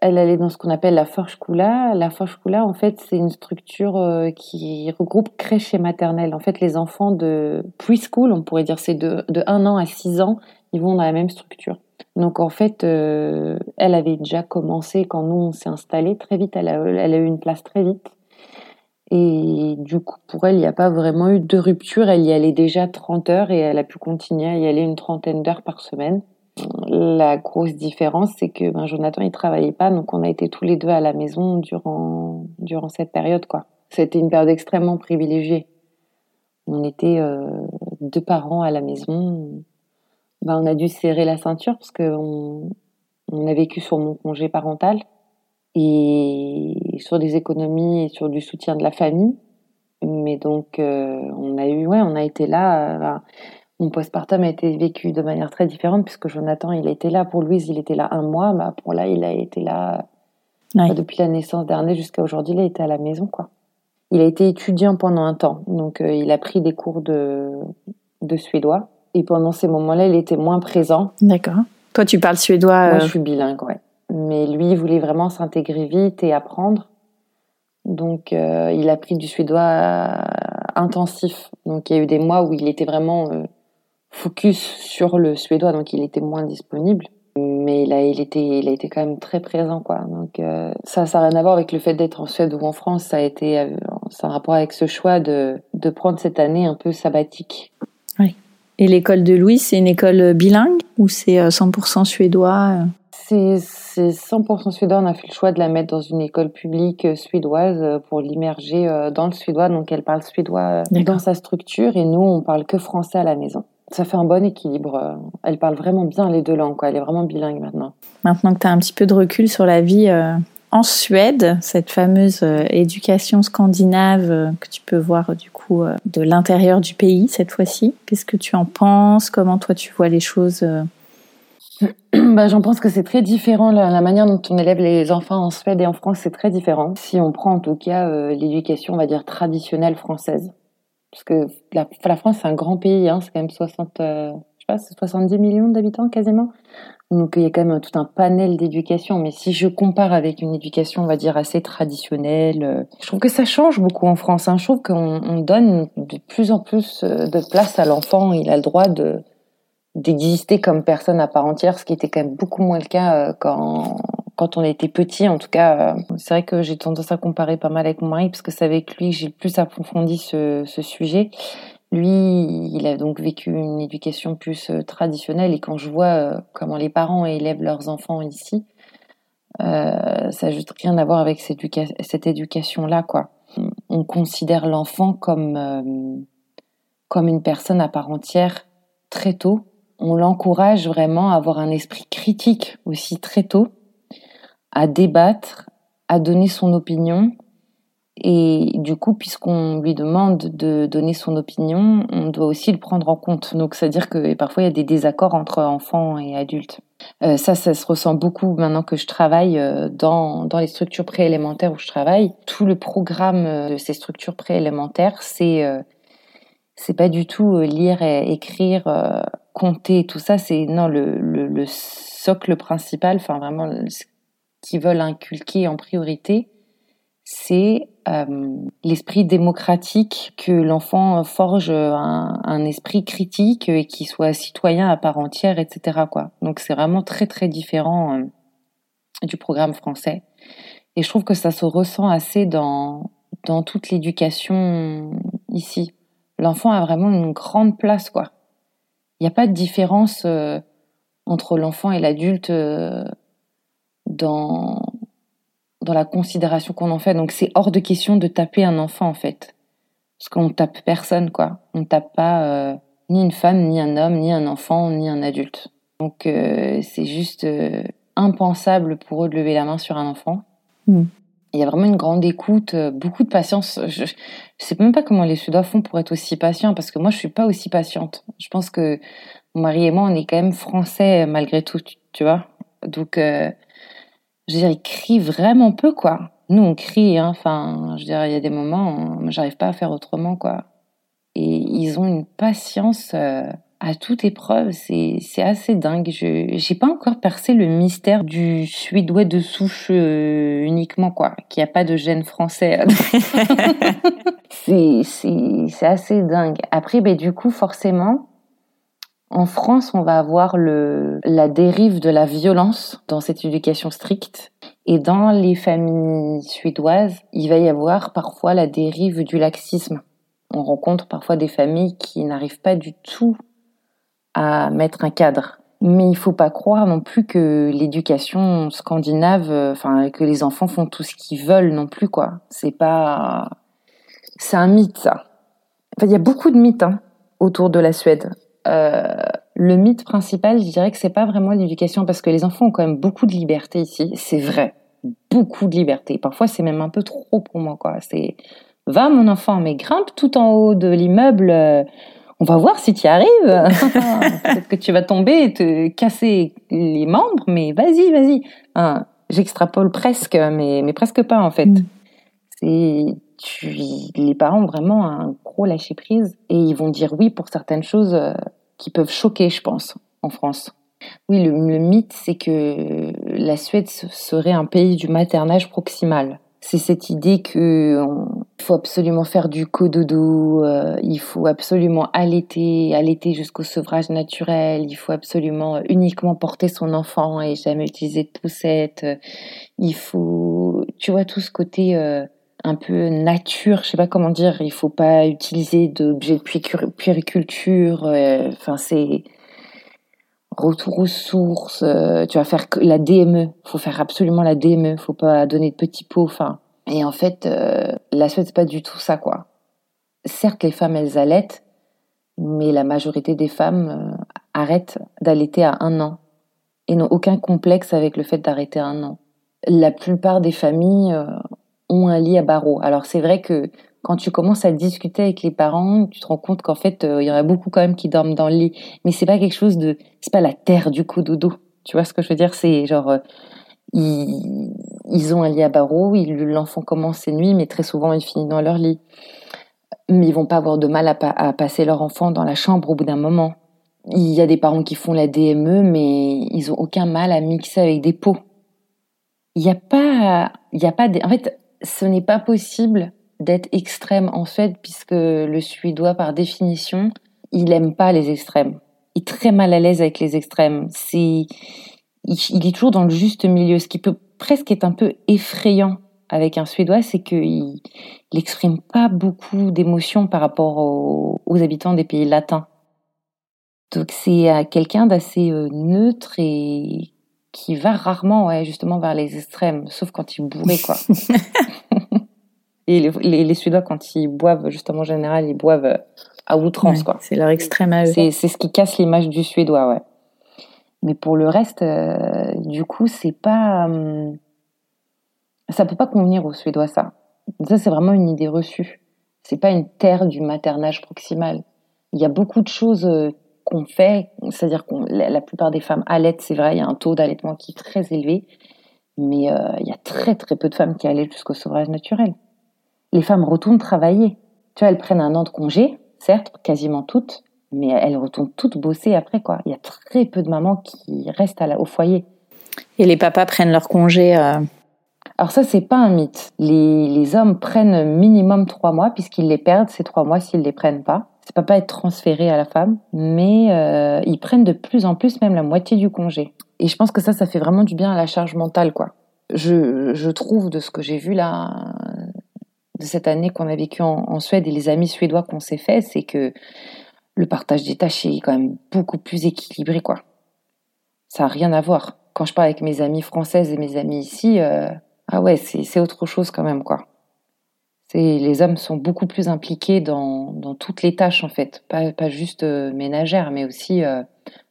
elle allait dans ce qu'on appelle la Förskola. La Förskola, en fait, c'est une structure qui regroupe crèche et maternelle. En fait, les enfants de preschool, on pourrait dire, c'est de, de 1 an à 6 ans, ils vont dans la même structure. Donc, en fait, euh, elle avait déjà commencé quand nous, on s'est installés très vite. Elle a, elle a eu une place très vite. Et du coup, pour elle, il n'y a pas vraiment eu de rupture. Elle y allait déjà 30 heures et elle a pu continuer à y aller une trentaine d'heures par semaine. La grosse différence, c'est que ben, Jonathan, il travaillait pas, donc on a été tous les deux à la maison durant, durant cette période. quoi. C'était une période extrêmement privilégiée. On était euh, deux parents à la maison. Ben, on a dû serrer la ceinture parce qu'on on a vécu sur mon congé parental et sur des économies et sur du soutien de la famille. Mais donc, euh, on a eu, ouais, on a été là. euh, ben, mon postpartum a été vécu de manière très différente puisque Jonathan, il été là. Pour Louise, il était là un mois. Bah, pour là, il a été là Ouais. bah, depuis la naissance d'Ernest jusqu'à aujourd'hui. Il a été à la maison, quoi. Il a été étudiant pendant un temps. Donc, euh, il a pris des cours de, de suédois. Et pendant ces moments-là, il était moins présent. D'accord. Toi, tu parles suédois. Moi, euh, je suis bilingue, ouais. Mais lui, il voulait vraiment s'intégrer vite et apprendre. Donc, euh, il a pris du suédois euh, intensif. Donc, il y a eu des mois où il était vraiment euh, focus sur le suédois, donc il était moins disponible. Mais là, il était, il a été quand même très présent, quoi. Donc, euh, ça, ça n'a rien à voir avec le fait d'être en Suède ou en France. Ça a été, euh, ça a un rapport avec ce choix de, de prendre cette année un peu sabbatique. Et l'école de Louise, c'est une école bilingue ou c'est euh, 100% suédois euh? C'est c'est 100% suédois. On a fait le choix de la mettre dans une école publique euh, suédoise euh, pour l'immerger euh, dans le suédois. Donc, elle parle suédois euh, dans sa structure et nous, on parle que français à la maison. Ça fait un bon équilibre. euh. Elle parle vraiment bien les deux langues. Quoi. Elle est vraiment bilingue maintenant. Maintenant que tu as un petit peu de recul sur la vie euh, en Suède, cette fameuse euh, éducation scandinave euh, que tu peux voir euh, du coup euh, de l'intérieur du pays cette fois-ci, qu'est-ce que tu en penses? Comment toi tu vois les choses euh? Bah, J'en pense que c'est très différent. La, la manière dont on élève les enfants en Suède et en France, c'est très différent. Si on prend en tout cas euh, l'éducation, on va dire, traditionnelle française. Parce que la, la France, c'est un grand pays. Hein, c'est quand même 60, euh, je sais pas, c'est 70 millions d'habitants quasiment. Donc il y a quand même tout un panel d'éducation. Mais si je compare avec une éducation, on va dire, assez traditionnelle, euh, je trouve que ça change beaucoup en France. Hein. Je trouve qu'on on donne de plus en plus euh, de place à l'enfant. Il a le droit de d'exister comme personne à part entière, ce qui était quand même beaucoup moins le cas euh, quand on était petit. En tout cas, c'est vrai que j'ai tendance à comparer pas mal avec mon mari parce que c'est avec lui que j'ai le plus approfondi ce sujet. Lui, il a donc vécu une éducation plus euh, traditionnelle et quand je vois euh, comment les parents élèvent leurs enfants ici, euh, ça n'a juste rien à voir avec cette, éduca- cette éducation-là, quoi. On- On considère l'enfant comme comme une personne à part entière très tôt. On l'encourage vraiment à avoir un esprit critique aussi très tôt, à débattre, à donner son opinion. Et du coup, puisqu'on lui demande de donner son opinion, on doit aussi le prendre en compte. Donc, c'est-à-dire que parfois, il y a des désaccords entre enfants et adultes. Euh, ça, ça se ressent beaucoup maintenant que je travaille euh, dans, dans les structures préélémentaires où je travaille. Tout le programme euh, de ces structures préélémentaires, c'est euh, c'est pas du tout euh, lire, et écrire, euh, compter, tout ça. C'est non le, le, le socle principal, enfin vraiment ce qu'ils veulent inculquer en priorité, c'est euh, l'esprit démocratique, que l'enfant forge un, un esprit critique et qu'il soit citoyen à part entière, etc. Quoi. Donc c'est vraiment très très différent euh, du programme français. Et je trouve que ça se ressent assez dans, dans toute l'éducation ici. L'enfant a vraiment une grande place, quoi. Il n'y a pas de différence euh, entre l'enfant et l'adulte euh, dans, dans la considération qu'on en fait. Donc c'est hors de question de taper un enfant, en fait. Parce qu'on tape personne, quoi. On ne tape pas euh, ni une femme, ni un homme, ni un enfant, ni un adulte. Donc c'est juste impensable pour eux de lever la main sur un enfant. Mm. Il y a vraiment une grande écoute, euh, beaucoup de patience. Je, je sais même pas comment les Suédois font pour être aussi patients, parce que moi, je suis pas aussi patiente. Je pense que mon mari et moi, on est quand même français malgré tout, tu, tu vois. Donc, euh, je veux dire, ils crient vraiment peu, quoi. Nous, on crie, hein. Enfin, je veux dire, il y a des moments, où j'arrive pas à faire autrement, quoi. Et ils ont une patience euh, à toute épreuve, c'est c'est assez dingue. Je j'ai pas encore percé le mystère du suédois de souche euh, uniquement quoi, qu'il n'y a pas de gène français. c'est c'est c'est assez dingue. Après ben du coup forcément en France, on va avoir la dérive de la violence dans cette éducation stricte et dans les familles suédoises, il va y avoir parfois la dérive du laxisme. On rencontre parfois des familles qui n'arrivent pas du tout à mettre un cadre. Mais il faut pas croire non plus que l'éducation scandinave, euh, enfin que les enfants font tout ce qu'ils veulent non plus. C'est pas, c'est un mythe ça. Il y a beaucoup de mythes hein, autour de la Suède. Euh, le mythe principal, je dirais que c'est pas vraiment l'éducation parce que les enfants ont quand même beaucoup de liberté ici. C'est vrai, beaucoup de liberté. Parfois, c'est même un peu trop pour moi quoi. C'est va mon enfant, mais grimpe tout en haut de l'immeuble. Euh, on va voir si tu y arrives. Peut-être que tu vas tomber et te casser les membres, mais vas-y, vas-y. Hein, J'extrapole presque, mais, mais presque pas en fait. Mm. C'est les parents ont vraiment un gros lâcher prise et ils vont dire oui pour certaines choses euh, qui peuvent choquer, je pense, en France. Oui, le, mythe, c'est que la Suède serait un pays du maternage proximal c'est cette idée que on, il faut absolument faire du cododo, euh, il faut absolument allaiter, allaiter jusqu'au sevrage naturel, il faut absolument uniquement porter son enfant et jamais utiliser de poussette. Il faut, tu vois, tout ce côté euh, un peu nature, je sais pas comment dire, il faut pas utiliser d'objets de puériculture. euh, Enfin, c'est retour aux sources. euh, tu vas faire la DME, faut faire absolument la DME, faut pas donner de petits pots. Enfin, et en fait, euh, la Suède c'est pas du tout ça, quoi. Certes, les femmes elles allaitent, mais la majorité des femmes arrêtent d'allaiter à un an et n'ont aucun complexe avec le fait d'arrêter un an. La plupart des familles ont un lit à barreaux. Alors c'est vrai que quand tu commences à discuter avec les parents, tu te rends compte qu'en fait, euh, il y en a beaucoup quand même qui dorment dans le lit. Mais c'est pas quelque chose de, c'est pas la terre du cododo. Tu vois ce que je veux dire? C'est genre, euh, ils, ils ont un lit à barreaux, l'enfant commence ses nuits, mais très souvent il finit dans leur lit. Mais ils vont pas avoir de mal à, pa- à passer leur enfant dans la chambre au bout d'un moment. Il y a des parents qui font la DME, mais ils ont aucun mal à mixer avec des pots. Il n'y a pas, il y a pas, en fait, ce n'est pas possible d'être extrême en Suède puisque le Suédois, par définition, il aime pas les extrêmes. Il est très mal à l'aise avec les extrêmes. C'est, il, est toujours dans le juste milieu. Ce qui peut presque être un peu effrayant avec un Suédois, c'est qu'il n'exprime pas beaucoup d'émotions par rapport aux, aux habitants des pays latins. Donc c'est quelqu'un d'assez euh, neutre et qui va rarement, ouais, justement vers les extrêmes, sauf quand il est bourré, quoi. et les, les, les Suédois, quand ils boivent, justement, en général, ils boivent euh, à outrance, Ouais, quoi. C'est leur extrême à eux. C'est c'est ce qui casse l'image du Suédois, ouais. Mais pour le reste, euh, du coup, c'est pas. hum, ça peut pas convenir aux Suédois, ça. Ça, c'est vraiment une idée reçue. C'est pas une terre du maternage proximal. Il y a beaucoup de choses euh, qu'on fait, c'est-à-dire que la, plupart des femmes allaitent, c'est vrai, il y a un taux d'allaitement qui est très élevé, mais euh, il y a très très peu de femmes qui allaitent jusqu'au sevrage naturel. Les femmes retournent travailler. Tu vois, elles prennent un an de congé, certes, quasiment toutes, mais elles retournent toutes bosser après, quoi. Il y a très peu de mamans qui restent à la- au foyer. Et les papas prennent leur congé. euh, Alors ça, c'est pas un mythe. Les, les hommes prennent minimum trois mois, puisqu'ils les perdent ces trois mois s'ils les prennent pas. Ça peut pas être transféré à la femme, mais euh, ils prennent de plus en plus même la moitié du congé. Et je pense que ça, ça fait vraiment du bien à la charge mentale, quoi. Je, je trouve de ce que j'ai vu là, de cette année qu'on a vécue en, Suède et les amis suédois qu'on s'est fait, c'est que le partage des tâches est quand même beaucoup plus équilibré, quoi. Ça a rien à voir. Quand je parle avec mes amies françaises et mes amis ici, euh, ah ouais, c'est autre chose quand même, quoi. Les hommes sont beaucoup plus impliqués dans, dans, toutes les tâches, en fait. Pas, pas juste euh, ménagères, mais aussi euh,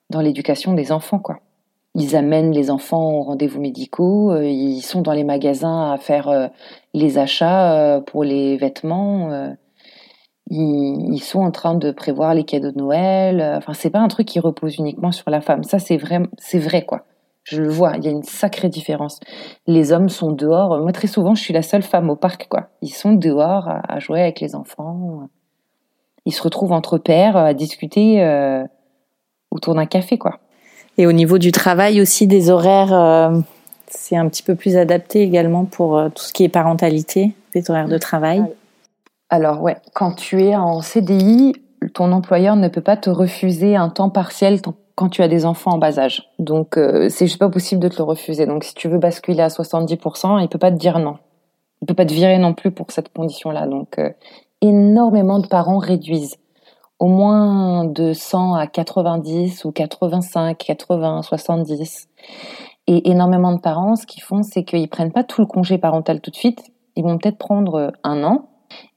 dans l'éducation des enfants, quoi. Ils amènent les enfants aux rendez-vous médicaux, euh, ils sont dans les magasins à faire les achats pour les vêtements ils, sont en train de prévoir les cadeaux de Noël. Enfin, c'est pas un truc qui repose uniquement sur la femme. Ça, c'est vrai, c'est vrai, quoi. Je le vois, il y a une sacrée différence. Les hommes sont dehors. Moi, très souvent, je suis la seule femme au parc, quoi. Ils sont dehors à, jouer avec les enfants. Ils se retrouvent entre pères à discuter euh, autour d'un café, quoi. Et au niveau du travail aussi, des horaires, euh, c'est un petit peu plus adapté également pour euh, tout ce qui est parentalité, des horaires de travail. Alors ouais, quand tu es en CDI, ton employeur ne peut pas te refuser un temps partiel quand tu as des enfants en bas âge. Donc euh, c'est juste pas possible de te le refuser. Donc si tu veux basculer à 70%, il peut pas te dire non. Il peut pas te virer non plus pour cette condition-là. Donc euh, énormément de parents réduisent au moins de 100 à 90 ou 85, 80, 70. Et énormément de parents, ce qu'ils font, c'est qu'ils prennent pas tout le congé parental tout de suite. Ils vont peut-être prendre un an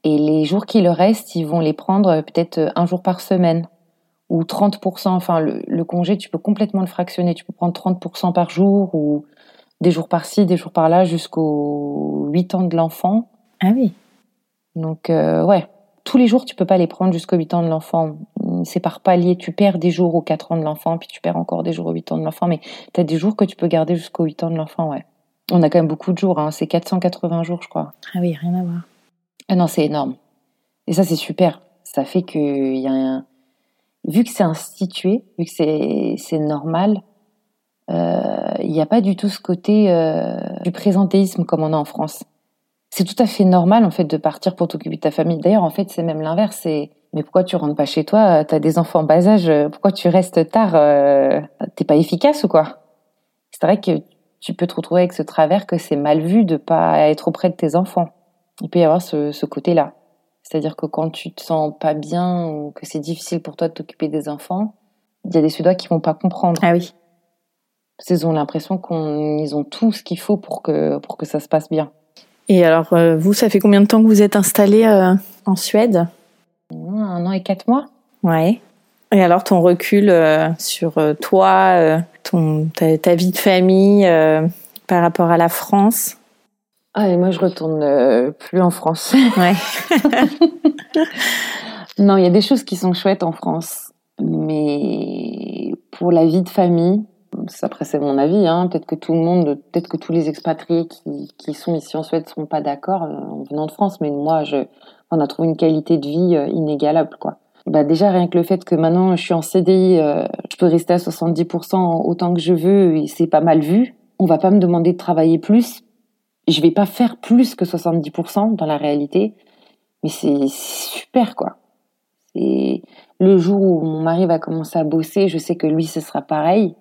et les jours qui leur restent, ils vont les prendre peut-être un jour par semaine ou 30%. Enfin, le, congé, tu peux complètement le fractionner. Tu peux prendre 30% par jour ou des jours par-ci, des jours par-là jusqu'aux 8 ans de l'enfant. Ah oui. Donc, euh, ouais, tous les jours, tu peux pas les prendre jusqu'aux 8 ans de l'enfant. C'est par palier. Tu perds des jours aux 4 ans de l'enfant, puis tu perds encore des jours aux 8 ans de l'enfant. Mais tu as des jours que tu peux garder jusqu'aux 8 ans de l'enfant, ouais. On a quand même beaucoup de jours. Hein. C'est 480 jours, je crois. Ah oui, rien à voir. Ah non, c'est énorme. Et ça, c'est super. Ça fait qu'il y a un... Vu que c'est institué, vu que c'est normal, euh, il n'y a pas du tout ce côté euh, du présentéisme comme on a en France. C'est tout à fait normal en fait de partir pour t'occuper de ta famille. D'ailleurs, en fait, c'est même l'inverse. Mais pourquoi tu rentres pas chez toi T'as des enfants en bas âge. Pourquoi tu restes tard euh, T'es pas efficace ou quoi? C'est vrai que tu peux te retrouver avec ce travers que c'est mal vu de pas être auprès de tes enfants il peut y avoir ce, côté-là. C'est-à-dire que quand tu te sens pas bien ou que c'est difficile pour toi de t'occuper des enfants, il y a des Suédois qui vont pas comprendre. Ah oui. Ils ont l'impression qu'ils ont tout ce qu'il faut pour que, pour que ça se passe bien. Et alors, euh, vous, ça fait combien de temps que vous êtes installé euh, en Suède? Un an et quatre mois. Ouais. Et alors, ton recul euh, sur toi, ton, ta, vie de famille par rapport à la France? Ah, et moi, je retourne euh, plus en France. Ouais. non, il y a des choses qui sont chouettes en France. Mais pour la vie de famille, après c'est mon avis, hein, peut-être que tout le monde, peut-être que tous les expatriés qui, qui sont ici en Suède ne seront pas d'accord euh, en venant de France, mais moi, je, on a trouvé une qualité de vie euh, inégalable, quoi. Bah déjà rien que le fait que maintenant je suis en CDI, je peux rester à 70% autant que je veux et c'est pas mal vu. On va pas me demander de travailler plus je vais pas faire plus que 70% dans la réalité, mais c'est super quoi. C'est le jour où mon mari va commencer à bosser, je sais que lui ce sera pareil.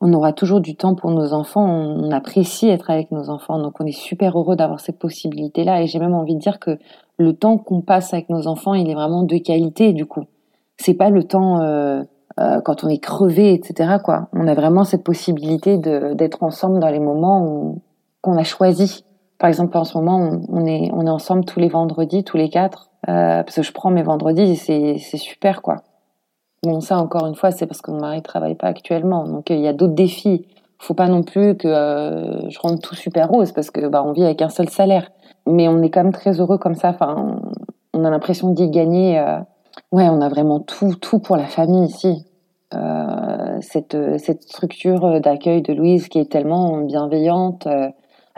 On aura toujours du temps pour nos enfants, on apprécie être avec nos enfants, donc on est super heureux d'avoir cette possibilité-là. Et j'ai même envie de dire que le temps qu'on passe avec nos enfants, il est vraiment de qualité du coup. C'est pas le temps euh, euh, quand on est crevé, etc. Quoi. On a vraiment cette possibilité d'être ensemble dans les moments où, qu'on a choisi. Par exemple, en ce moment, on, est, on est ensemble tous les vendredis, tous les quatre, euh, parce que je prends mes vendredis et c'est super, quoi. Bon, ça, encore une fois, c'est parce que mon mari travaille pas actuellement. Donc, il y a d'autres défis. Faut pas non plus que euh, je rende tout super rose parce que bah, on vit avec un seul salaire. Mais on est quand même très heureux comme ça. Enfin, on, a l'impression d'y gagner. Euh, ouais, on a vraiment tout, tout pour la famille ici. Cette, cette structure d'accueil de Louise qui est tellement bienveillante,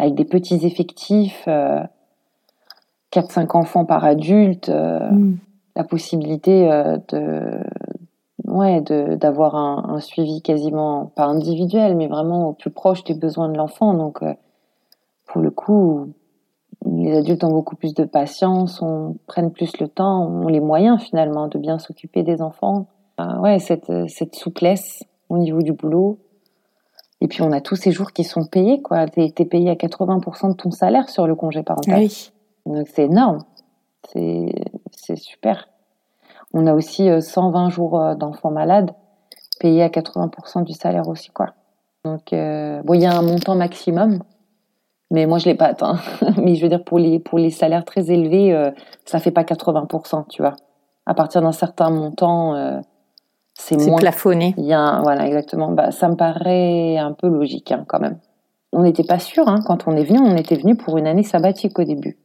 avec des petits effectifs, 4-5 euh, enfants par adulte, euh, mm. la possibilité euh, de ouais, d'avoir un, suivi quasiment pas individuel, mais vraiment au plus proche des besoins de l'enfant. Donc, pour le coup, les adultes ont beaucoup plus de patience, on prenne plus le temps, ont les moyens finalement de bien s'occuper des enfants. ouais, cette, cette souplesse au niveau du boulot, et puis on a tous ces jours qui sont payés, quoi. T'es es payé à 80% de ton salaire sur le congé parental. Oui. Donc c'est énorme. C'est super. On a aussi 120 jours d'enfants malades payés à 80% du salaire aussi, quoi. Donc, euh, bon, il y a un montant maximum, mais moi, je l'ai pas atteint. mais je veux dire, pour les, pour les salaires très élevés, euh, ça fait pas 80%, tu vois. À partir d'un certain montant, euh, c'est moins. plafonné. Il y a voilà, exactement. Bah, ça me paraît un peu logique, hein, quand même. On n'était pas sûr, hein, quand on est venu, on était venu pour une année sabbatique au début.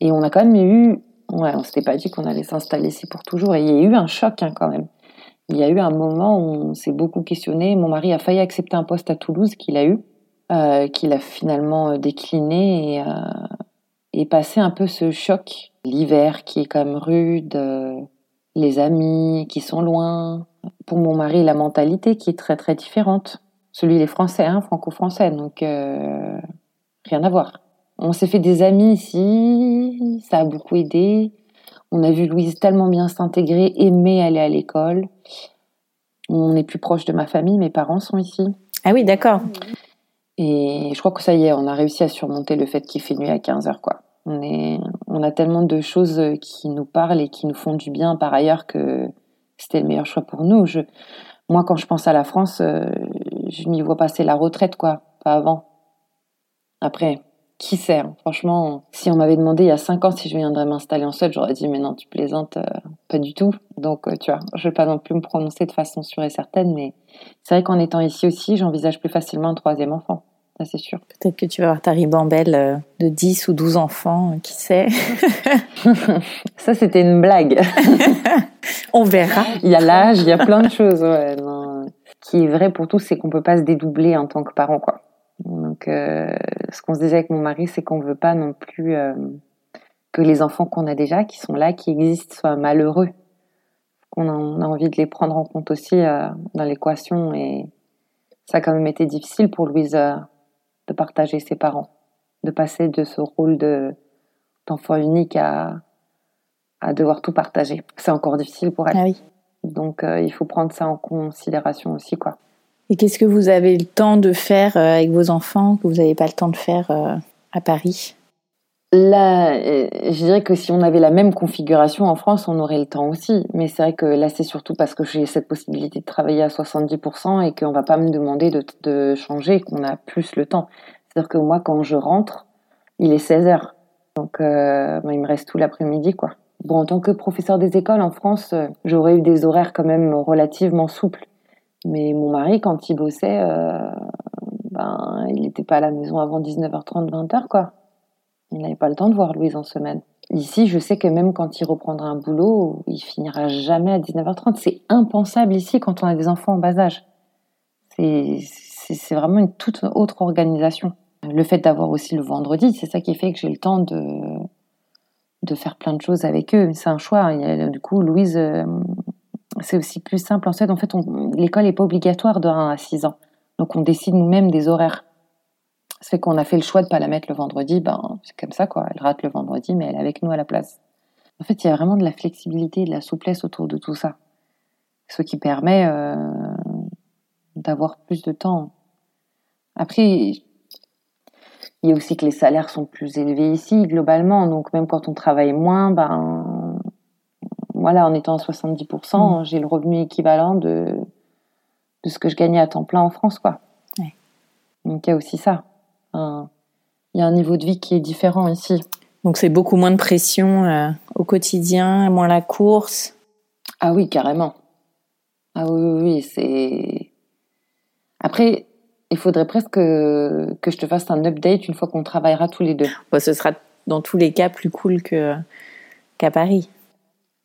Et on a quand même eu, ouais, on s'était pas dit qu'on allait s'installer ici pour toujours. Et il y a eu un choc, hein, quand même il y a eu un moment où on s'est beaucoup questionné. Mon mari a failli accepter un poste à Toulouse qu'il a eu, euh, qu'il a finalement euh, décliné et, euh, et passé un peu ce choc. L'hiver qui est quand même rude, euh, les amis qui sont loin. Pour mon mari, la mentalité qui est très très différente. Celui, il est français, hein, franco-français, donc euh, rien à voir. On s'est fait des amis ici, ça a beaucoup aidé. On a vu Louise tellement bien s'intégrer, aimer aller à l'école. On est plus proche de ma famille, mes parents sont ici. Ah oui, d'accord. Et je crois que ça y est, on a réussi à surmonter le fait qu'il fait nuit à 15h, quoi. On, est, on a tellement de choses qui nous parlent et qui nous font du bien par ailleurs que c'était le meilleur choix pour nous. Moi, quand je pense à la France, euh, je m'y vois passer la retraite, quoi, pas avant. Après, qui sait hein. Franchement, si on m'avait demandé il y a 5 ans si je viendrais m'installer en Suède, j'aurais dit mais non, tu plaisantes, euh, pas du tout. Donc euh, tu vois, je vais pas non plus me prononcer de façon sûre et certaine, mais c'est vrai qu'en étant ici aussi, j'envisage plus facilement un troisième enfant. Ça c'est sûr. Peut-être que tu vas avoir ta ribambelle euh, de 10 ou 12 enfants, qui sait Ça c'était une blague. on verra. Il y a l'âge, il y a plein de choses. Ouais, non. Ce qui est vrai pour tous, c'est qu'on peut pas se dédoubler en tant que parent, quoi. Donc, euh, ce qu'on se disait avec mon mari, c'est qu'on veut pas non plus euh, que les enfants qu'on a déjà, qui sont là, qui existent, soient malheureux. On a, on a envie de les prendre en compte aussi euh, dans l'équation. Et ça a quand même été difficile pour Louise euh, de partager ses parents, de passer de ce rôle de d'enfant unique à à devoir tout partager. C'est encore difficile pour elle. Ah oui. Donc, euh, il faut prendre ça en considération aussi, quoi. Et qu'est-ce que vous avez le temps de faire euh, avec vos enfants que vous n'avez pas le temps de faire euh, à Paris? Là, euh, je dirais que si on avait la même configuration en France, on aurait le temps aussi. Mais c'est vrai que là, c'est surtout parce que j'ai cette possibilité de travailler à 70% et qu'on va pas me demander de, de changer, qu'on a plus le temps. C'est-à-dire que moi, quand je rentre, il est 16 heures. Donc, euh, il me reste tout l'après-midi, quoi. Bon, en tant que professeur des écoles en France, euh, j'aurais eu des horaires quand même relativement souples. Mais mon mari, quand il bossait, ben, il n'était pas à la maison avant 19h30, 20h, quoi. Il n'avait pas le temps de voir Louise en semaine. Ici, je sais que même quand il reprendra un boulot, il finira jamais à 19h30. C'est impensable ici quand on a des enfants en bas âge. C'est vraiment une toute autre organisation. Le fait d'avoir aussi le vendredi, c'est ça qui fait que j'ai le temps de, de faire plein de choses avec eux. C'est un choix. A- du coup, Louise, euh, c'est aussi plus simple. En fait, en fait l'école n'est pas obligatoire de 1 à 6 ans. Donc, on décide nous-mêmes des horaires. Ça fait qu'on a fait le choix de pas la mettre le vendredi. Ben, c'est comme ça, quoi. Elle rate le vendredi, mais elle est avec nous à la place. En fait, il y a vraiment de la flexibilité et de la souplesse autour de tout ça. Ce qui permet euh, d'avoir plus de temps. Après, il y a aussi que les salaires sont plus élevés ici, globalement. Donc, même quand on travaille moins, ben, voilà, en étant à 70%, j'ai le revenu équivalent de, de ce que je gagnais à temps plein en France, quoi. Ouais. Donc, il y a aussi ça. Un- Il y a un niveau de vie qui est différent ici. Donc c'est beaucoup moins de pression euh, au quotidien, moins la course. Ah oui, carrément. Ah oui, oui, oui, c'est. Après, il faudrait presque que, que je te fasse un update une fois qu'on travaillera tous les deux. Bon, ce sera dans tous les cas plus cool que qu'à Paris.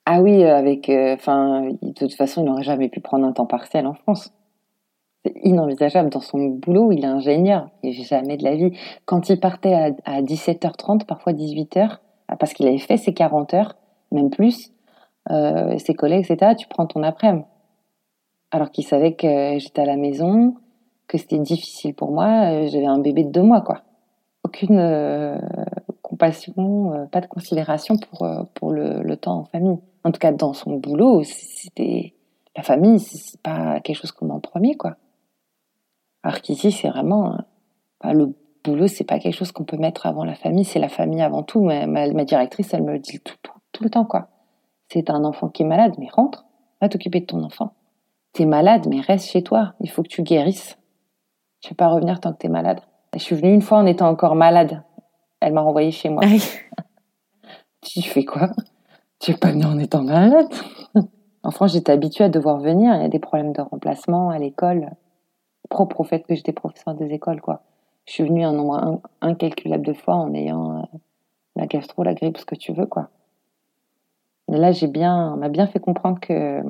Ah oui, euh, avec. euh, Enfin, de toute façon, il n'aurait jamais pu prendre un temps partiel en France. C'est inenvisageable. Dans son boulot, il est ingénieur. Et jamais de la vie. Quand il partait à, à 17h30, parfois 18h, ah, parce qu'il avait fait ses 40 heures, même plus, euh, ses collègues, etc., tu prends ton après-midi. Alors qu'il savait que j'étais à la maison, que c'était difficile pour moi. euh, J'avais un bébé de deux mois, quoi. Aucune euh, compassion, pas de considération pour, pour le, le temps en famille. En tout cas, dans son boulot, c'était la famille, c'est pas quelque chose comme en premier, quoi. Alors qu'ici, c'est vraiment euh, bah, le, boulot, c'est pas quelque chose qu'on peut mettre avant la famille, c'est la famille avant tout. Ma, ma, directrice, elle me le dit tout, tout, tout le temps, quoi. C'est un enfant qui est malade, mais rentre, va t'occuper de ton enfant. T'es malade, mais reste chez toi. Il faut que tu guérisses. Tu vas pas revenir tant que t'es malade. Je suis venue une fois en étant encore malade. Elle m'a renvoyée chez moi. tu fais quoi? Tu es pas venue en étant malade? En France, j'étais habituée à devoir venir. Il y a des problèmes de remplacement à l'école, propre au fait que j'étais professeur des écoles, quoi. Je suis venue un nombre incalculable de fois en ayant euh, la gastro, la grippe, ce que tu veux, quoi. Mais là, j'ai bien, m'a bien fait comprendre que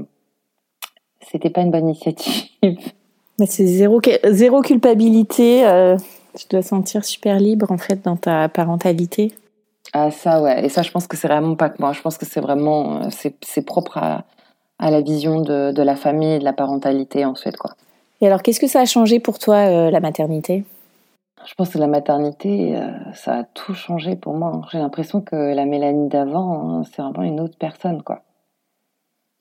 c'était pas une bonne initiative. Mais c'est zéro, zéro culpabilité. Euh, tu dois sentir super libre en fait dans ta parentalité. Ah ça ouais. Et ça, je pense que c'est vraiment pas que moi. Je pense que c'est vraiment euh, c'est propre à, à la vision de, de, la famille et de la parentalité en Suède quoi. Et alors, qu'est-ce que ça a changé pour toi euh, la maternité? Je pense que la maternité, ça a tout changé pour moi. J'ai l'impression que la Mélanie d'avant, hein, c'est vraiment une autre personne quoi.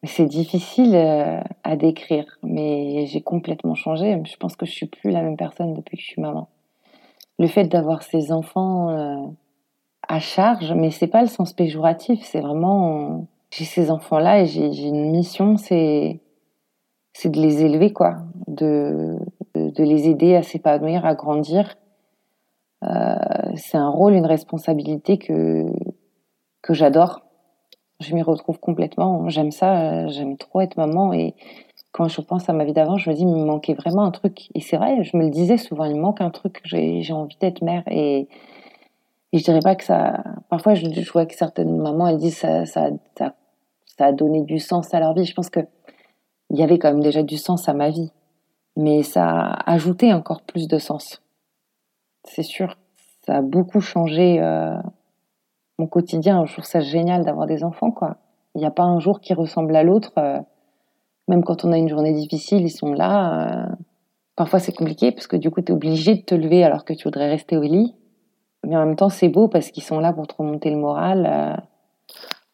C'est difficile euh, à décrire, mais j'ai complètement changé. Je pense que je suis plus la même personne depuis que je suis maman. Le fait d'avoir ces enfants euh, à charge, mais c'est pas le sens péjoratif, c'est vraiment j'ai ces enfants-là et j'ai une mission, c'est c'est de les élever quoi, de de les aider à s'épanouir, à grandir. Euh, c'est un rôle, une responsabilité que que j'adore je m'y retrouve complètement. J'aime ça, j'aime trop être maman. Et quand je pense à ma vie d'avant, je me dis, il me manquait vraiment un truc. Et c'est vrai, je me le disais souvent, il me manque un truc, j'ai envie d'être mère. Et, et, je dirais pas que ça. Parfois, je, je vois que certaines mamans, elles disent ça, ça, ça, ça a donné du sens à leur vie. Je pense que il y avait quand même déjà du sens à ma vie. Mais ça a ajouté encore plus de sens. C'est sûr. Ça a beaucoup changé. Euh, mon quotidien. Je trouve ça génial d'avoir des enfants, quoi. Il n'y a pas un jour qui ressemble à l'autre. Euh, même quand on a une journée difficile, ils sont là. Euh. parfois, c'est compliqué parce que du coup, tu es obligé de te lever alors que tu voudrais rester au lit. Mais en même temps, c'est beau parce qu'ils sont là pour te remonter le moral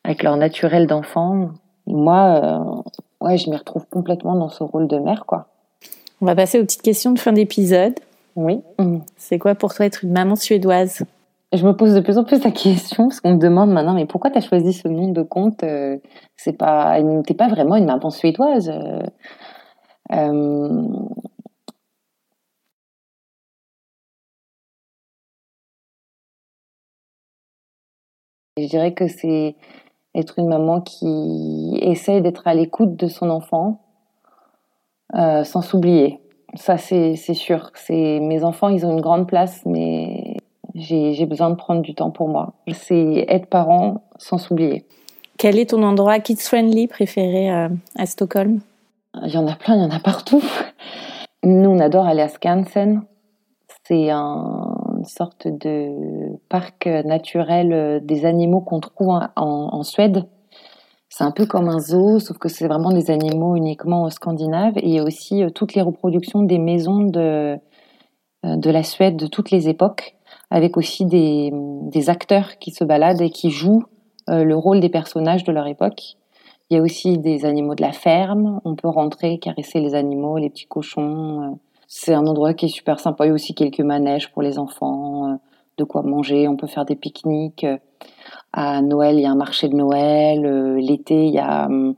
avec leur naturel d'enfant. Moi, ouais, je m'y retrouve complètement dans ce rôle de mère, quoi. On va passer aux petites questions de fin d'épisode. Oui. C'est quoi pour toi être une maman suédoise? Je me pose de plus en plus la question parce qu'on me demande maintenant mais pourquoi tu as choisi ce nom de compte euh, c'est pas t'es pas vraiment une maman suédoise euh, euh, je dirais que c'est être une maman qui essaye d'être à l'écoute de son enfant sans s'oublier ça c'est sûr mes enfants ils ont une grande place mais j'ai besoin de prendre du temps pour moi. C'est être parent sans s'oublier. Quel est ton endroit kids-friendly préféré euh, à, Stockholm? Il y en a plein, il y en a partout. Nous, on adore aller à Skansen. C'est une sorte de parc naturel euh, des animaux qu'on trouve en, en Suède. C'est un peu comme un zoo, sauf que c'est vraiment des animaux uniquement scandinaves. Il y a aussi euh, toutes les reproductions des maisons de, de la Suède de toutes les époques avec aussi des, des, acteurs qui se baladent et qui jouent euh, le rôle des personnages de leur époque. Il y a aussi des animaux de la ferme. On peut rentrer, caresser les animaux, les petits cochons. Euh. C'est un endroit qui est super sympa. Il y a aussi quelques manèges pour les enfants, euh, de quoi manger. On peut faire des pique-niques. À Noël, il y a un marché de Noël. L'été, il y a hum,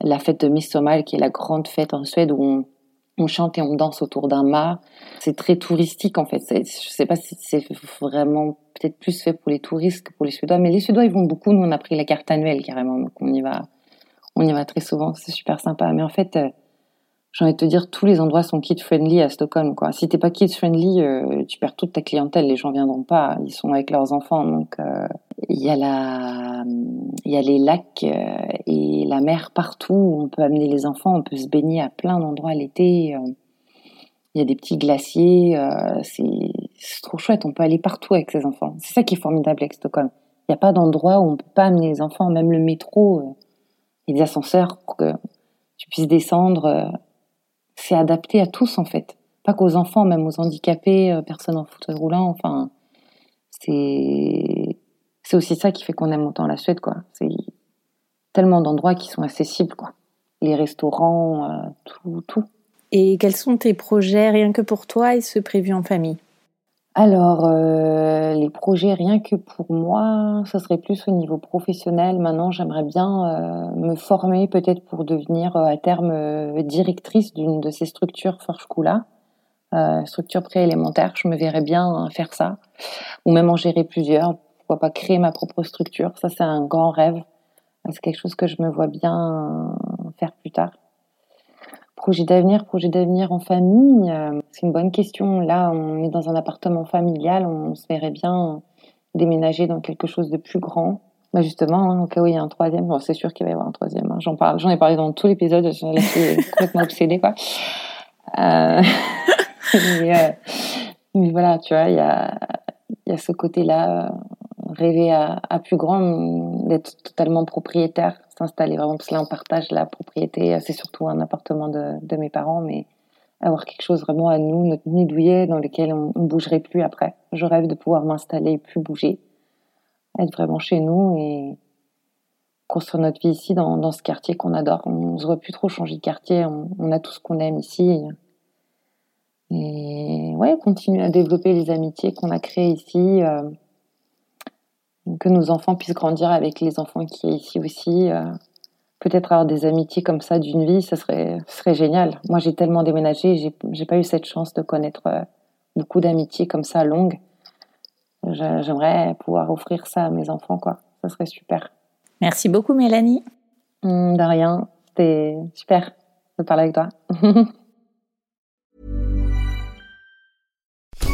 la fête de Midsommar, qui est la grande fête en Suède où on, chante et on danse autour d'un mât. C'est très touristique en fait. Je sais pas si c'est vraiment peut-être plus fait pour les touristes que pour les Suédois, mais les Suédois ils vont beaucoup. Nous on a pris la carte annuelle carrément, donc on y va, on y va très souvent. C'est super sympa. Mais en fait, euh, j'ai envie de te dire, tous les endroits sont kid friendly à Stockholm. Quoi. Si t'es pas kid friendly, euh, tu perds toute ta clientèle. Les gens viendront pas. Ils sont avec leurs enfants. Donc euh, il y a la, il y a les lacs euh, et la mer partout. Où on peut amener les enfants. On peut se baigner à plein d'endroits l'été. Il y a des petits glaciers. c'est trop chouette. On peut aller partout avec ses enfants. C'est ça qui est formidable avec Stockholm. Il n'y a pas d'endroit où on peut pas amener les enfants. Même le métro, il y a des ascenseurs pour que tu puisses descendre c'est adapté à tous en fait. Pas qu'aux enfants, même aux handicapés, euh, personnes en fauteuil roulant. Enfin, c'est c'est aussi ça qui fait qu'on aime autant la Suède, quoi. C'est tellement d'endroits qui sont accessibles, quoi. Les restaurants, euh, tout, tout. Et quels sont tes projets? Rien que pour toi et ceux prévus en famille Alors, euh, les projets, rien que pour moi, ça serait plus au niveau professionnel. Maintenant, j'aimerais bien euh, me former peut-être pour devenir à terme directrice d'une de ces structures Forge-Kula, structure préélémentaire. Je me verrais bien faire ça, ou même en gérer plusieurs. Pourquoi pas créer ma propre structure Ça, c'est un grand rêve. C'est quelque chose que je me vois bien faire plus tard. Projet d'avenir, projet d'avenir en famille, euh, c'est une bonne question. Là, on est dans un appartement familial, on se verrait bien déménager dans quelque chose de plus grand. Bah justement, hein, au cas où il y a un troisième, bon, c'est sûr qu'il va y avoir un troisième. Hein. J'en parle, j'en ai parlé dans tout l'épisode. Je suis complètement obsédée, quoi. Euh... mais, euh... mais, voilà, tu vois, il y a, y a ce côté-là, rêver à, à plus grand, d'être totalement propriétaire s'installer. Vraiment parce que là on partage la propriété. C'est surtout un appartement de, de, mes parents mais avoir quelque chose vraiment à nous notre nid douillet dans lequel on, on bougerait plus après. Je rêve de pouvoir m'installer et plus bouger être vraiment chez nous et construire notre vie ici dans, dans ce quartier qu'on adore. On, se voit plus trop changer de quartier. On, on a tout ce qu'on aime ici. Et ouais continuer à développer les amitiés qu'on a créées ici euh, que nos enfants puissent grandir avec les enfants qui est ici aussi. Euh, peut-être avoir des amitiés comme ça d'une vie, ça serait, serait génial. Moi, j'ai tellement déménagé, j'ai, j'ai pas eu cette chance de connaître euh, beaucoup d'amitiés comme ça longues. J'aimerais pouvoir offrir ça à mes enfants, quoi. Ça serait super. Merci beaucoup, Mélanie. Mmh, de rien. C'était super de parler avec toi.